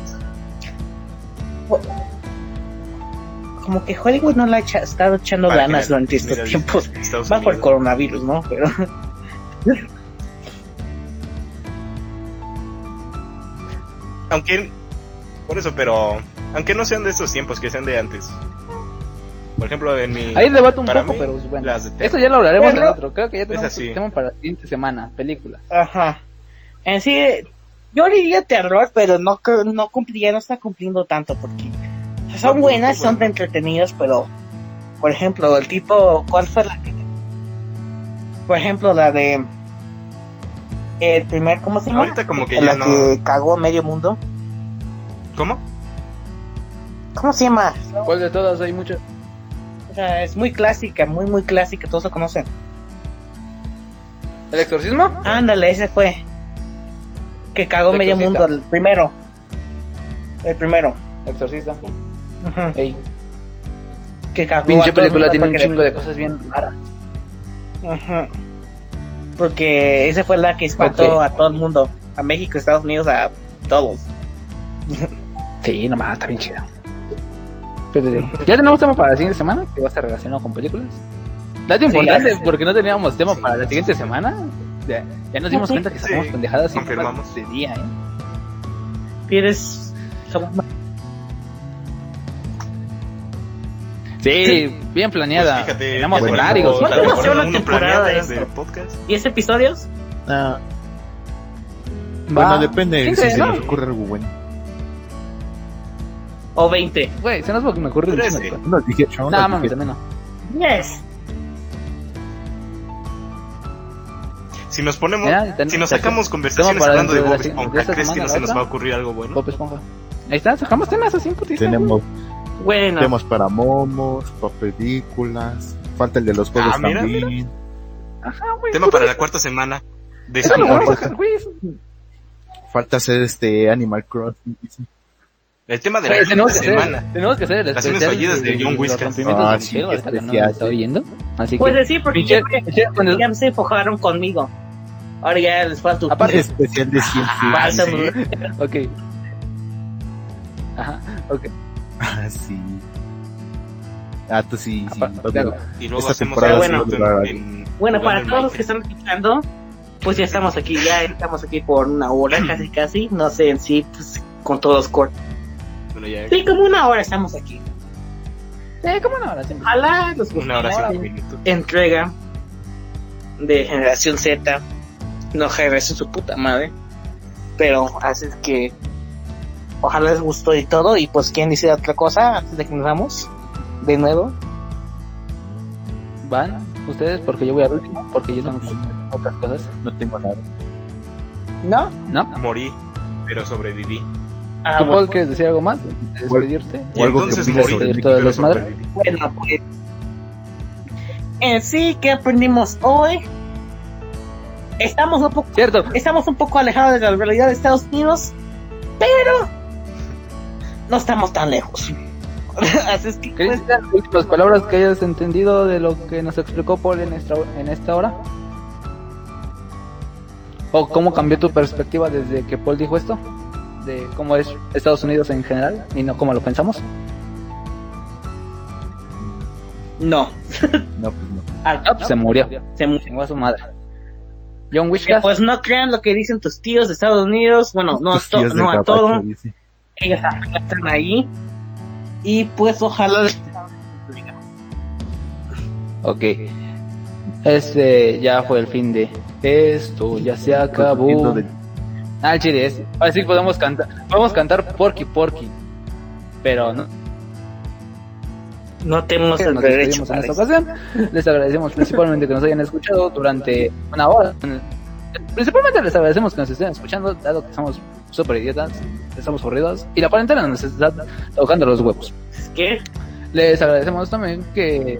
Como que Hollywood no le ha echa- estado echando Para ganas durante estos mira, tiempos. Estados Va por el coronavirus, ¿no? Pero Aunque por eso, pero aunque no sean de estos tiempos, que sean de antes. Por ejemplo, en mi Ahí debato un poco, mí, pero bueno. Eso ya lo hablaremos en otro. Creo que ya tenemos un tema para la siguiente semana. Película. Ajá. En sí, yo diría terror, pero no no cumplía, no está cumpliendo tanto porque son No, buenas, no, son bueno. entretenidas, pero por ejemplo, el tipo, ¿cuál fue la que? Por ejemplo, la de el primer, ¿cómo se llama? Ahorita como que la ya no. que cagó a medio mundo. ¿Cómo? ¿Cómo se llama? ¿Cuál de todas? Hay muchas. O sea, es muy clásica, muy muy clásica, todos lo conocen. ¿El exorcismo? Ándale, ese fue. Que cagó medio exorcista. mundo, el primero. El primero. Exorcista. Ujú. Ey. Que cagó Pinche película tiene un chingo de cosas bien raras. Ujú. Porque esa fue la que espantó a todo el mundo. A México, Estados Unidos, a todos. Sí, nomás, está bien chido. Pero, sí. ya tenemos tema para la siguiente semana que va a estar relacionado con películas. Dato importante, porque no teníamos tema Sí. para la siguiente semana. Ya, ya nos dimos Sí. cuenta que sacamos Sí, pendejadas sin confirmamos. de día, ¿eh? Más- Sí, bien planeada. Pues fíjate, Tenemos ya horarios. ¿Cuánto la va a ser temporada de esto? podcast. ¿10 episodios? Ah, Va. bueno, depende Quince, si se ¿no? nos ocurre algo bueno. ¿O 20? Güey, se nos va me ocurre un Trece. chingo de cosas. Unos 18, unos No, mames, 18. también no. Yes. Si nos ponemos, Ya, ten- si nos ten- sacamos conversaciones hablando de de Bob Esponja, de ¿crees que no se nos va a ocurrir algo bueno? Bob Esponja. Ahí está, sacamos temas así, putiza. Tenemos Bueno, temas para momos, para películas. Falta el de los juegos Ah, mira, también. Ajá, güey. Tema para la cuarta semana de Eso lo vamos a sacar, güey. Falta hacer este Animal Crossing. El tema de la tenemos, quinta que hacer, semana. tenemos que hacer el Las especial fallidas de John los Whiskas. Ah, de sí, que no está oyendo. Así que, pues sí, porque Michelle, cuando- ya se enfocaron conmigo. Ahora ya les falta Aparte- Especial de ciencia. Ah, sí. ok. Ajá, ok. Ah, sí. Ah, tú sí, sí. Aparte, todo. claro. Y luego Esta hacemos temporada algo sí en- va a en- Bueno, para todos los que están escuchando, pues ya estamos aquí, ya estamos aquí por una hora, casi casi, no sé en sí, pues con todos los cortes. Bueno, ya Sí, como una hora estamos aquí. Sí, ¿cómo no? Ahora siempre. Ojalá los una hora cinco minutos. entrega de generación Z, no generación su puta madre, pero así es que ojalá les gustó y todo, y pues quieren decir otra cosa antes de que nos vamos, de nuevo. Van ustedes, porque yo voy al último, porque yo tengo otras cosas. No tengo nada. ¿No? ¿No? Morí, pero sobreviví. Ah, ¿Tú, bueno. Paul, quieres decir algo más? ¿Despedirte? Y O algo que entonces morí, el pero desmadre. sobreviví. Bueno, pues. En sí, ¿qué aprendimos hoy? Estamos un poco, Cierto. estamos un poco alejados de la realidad de Estados Unidos, pero no estamos tan lejos. Así es que, ¿Qué pues, las palabras que hayas entendido de lo que nos explicó Paul en esta, en esta hora? ¿O cómo cambió tu perspectiva desde que Paul dijo esto? De cómo es Estados Unidos en general y no como lo pensamos. no. No, pues no. Ah, Ah, pues se murió. se murió. A su madre. John Wishkas. Pues no crean lo que dicen tus tíos de Estados Unidos. Bueno, no, to- no a todo. Ellos también están ahí. Y pues ojalá. Ok. Este ya fue el fin de esto, ya se acabó. Ah, el chile es. Ahora sí podemos cantar, podemos cantar Porky Porky. Pero no, No tenemos el derecho en esta ocasión. Les agradecemos principalmente que nos hayan escuchado durante una hora. Principalmente les agradecemos que nos estén escuchando, dado que somos súper idiotas, estamos aburridos y la cuarentena nos está tocando los huevos. ¿Qué? Les agradecemos también que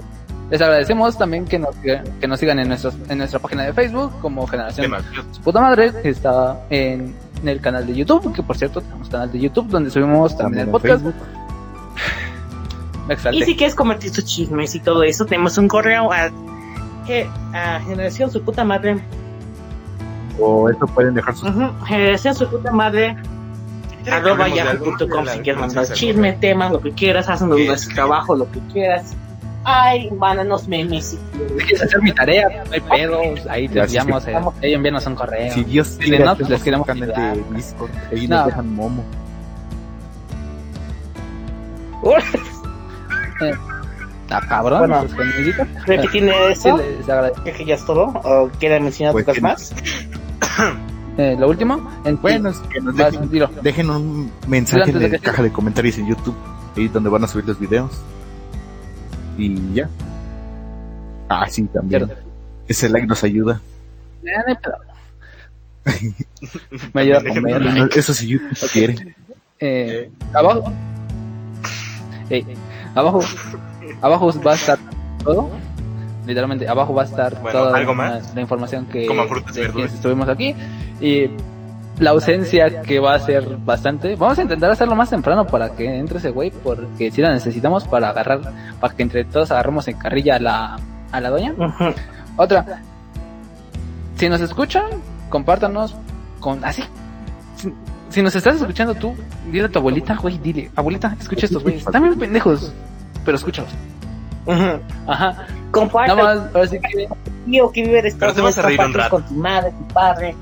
Les agradecemos también que nos, que nos sigan en, nuestros, en nuestra página de Facebook como Generación. Su Puta Madre, que está en, en el canal de YouTube, que por cierto tenemos canal de YouTube donde subimos también el en podcast. Facebook. Y si quieres convertir tus chismes y todo eso, tenemos un correo a, ge- a generación su puta madre. O eso pueden dejar sus Ujú, generación su puta madre. ¿Quieren que arroba de yahoo.com Ya si quieres mandar sí, sí, chisme, temas, lo que quieras, haciendo Sí, nuestro sí. trabajo, lo que quieras. Ay, mándanos memes si quieres. quieres hacer mi tarea, no hay pedos, ahí te enviamos, sí. eh, envíanos un correo. Si Dios Si quiere, no, pues les queremos de Discord. Ahí No. nos dejan momo. Ah, cabrón, Bueno. pues. Creo que tiene Sí, eso. Creo que ya es todo. ¿O quieren mencionar Pues cosas que- más? Eh, lo último, en Bueno, es que nos dejen, dilo. dejen un mensaje en de la que- caja de comentarios en YouTube, ahí donde van a subir los videos. Y ya. Ah, sí, también. Cierto. Ese like nos ayuda. Eh. Me ayuda a comer. Eso sí, YouTube quiere. Eh, abajo. Ey, abajo. Abajo va a estar todo. Literalmente, abajo va a estar Bueno, toda ¿algo la, más? la información que de estuvimos aquí. Y la ausencia que va a ser bastante. Vamos a intentar hacerlo más temprano para que entre ese güey, porque si la necesitamos para agarrar, para que entre todos agarremos en carrilla a la, a la doña. Otra, si nos escuchan, compártanos con así. Si, nos estás escuchando tú, dile a tu abuelita, güey, dile, abuelita, escucha estos güeyes. Están bien pendejos, pero escúchalos. Ujú. Ajá. Comparte Nada más, ahora sí que tío que vive de Pero Estados te vas a reír un compártelo rato. con tu madre, tu padre,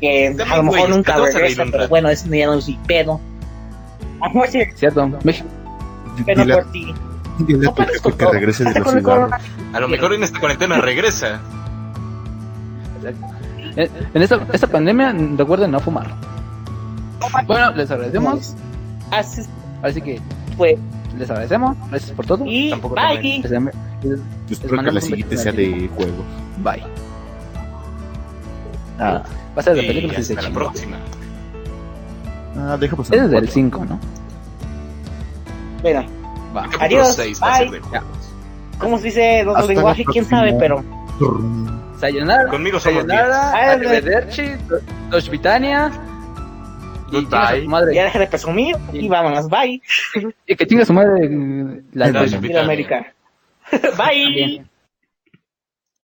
que También, a lo mejor güey, nunca te vas a reír regresa, pero bueno, eso ya no es mi pedo. Cierto, México. pena Dile, por ti. dile a tu Compártelo jefe que regrese de cigarros. coronavirus. A lo mejor en esta cuarentena regresa. En, en esta, esta pandemia, recuerden no fumar. Bueno, les agradecemos. Así Así que fue. les agradecemos. Gracias por todo. Y Tampoco bye. Especialmente- Yo espero que la siguiente sea de juegos. Bye. Ah, va a ser de películas y hasta se la próxima. Ah, deja pasar. Es desde el cuatro. 5, ¿no? Bueno, Va. Adiós, seis va a ser bye. ¿cómo se dice Hasta la lenguaje? ¿Quién sabe? Pero Sayonara. Conmigo somos Sayonara. diez. Arrivederci. Dosh Y Goodbye. su madre. ya deja de presumir y vámonos. Bye. Y que chinga su madre. La Dosh doña. Mira América. Bye.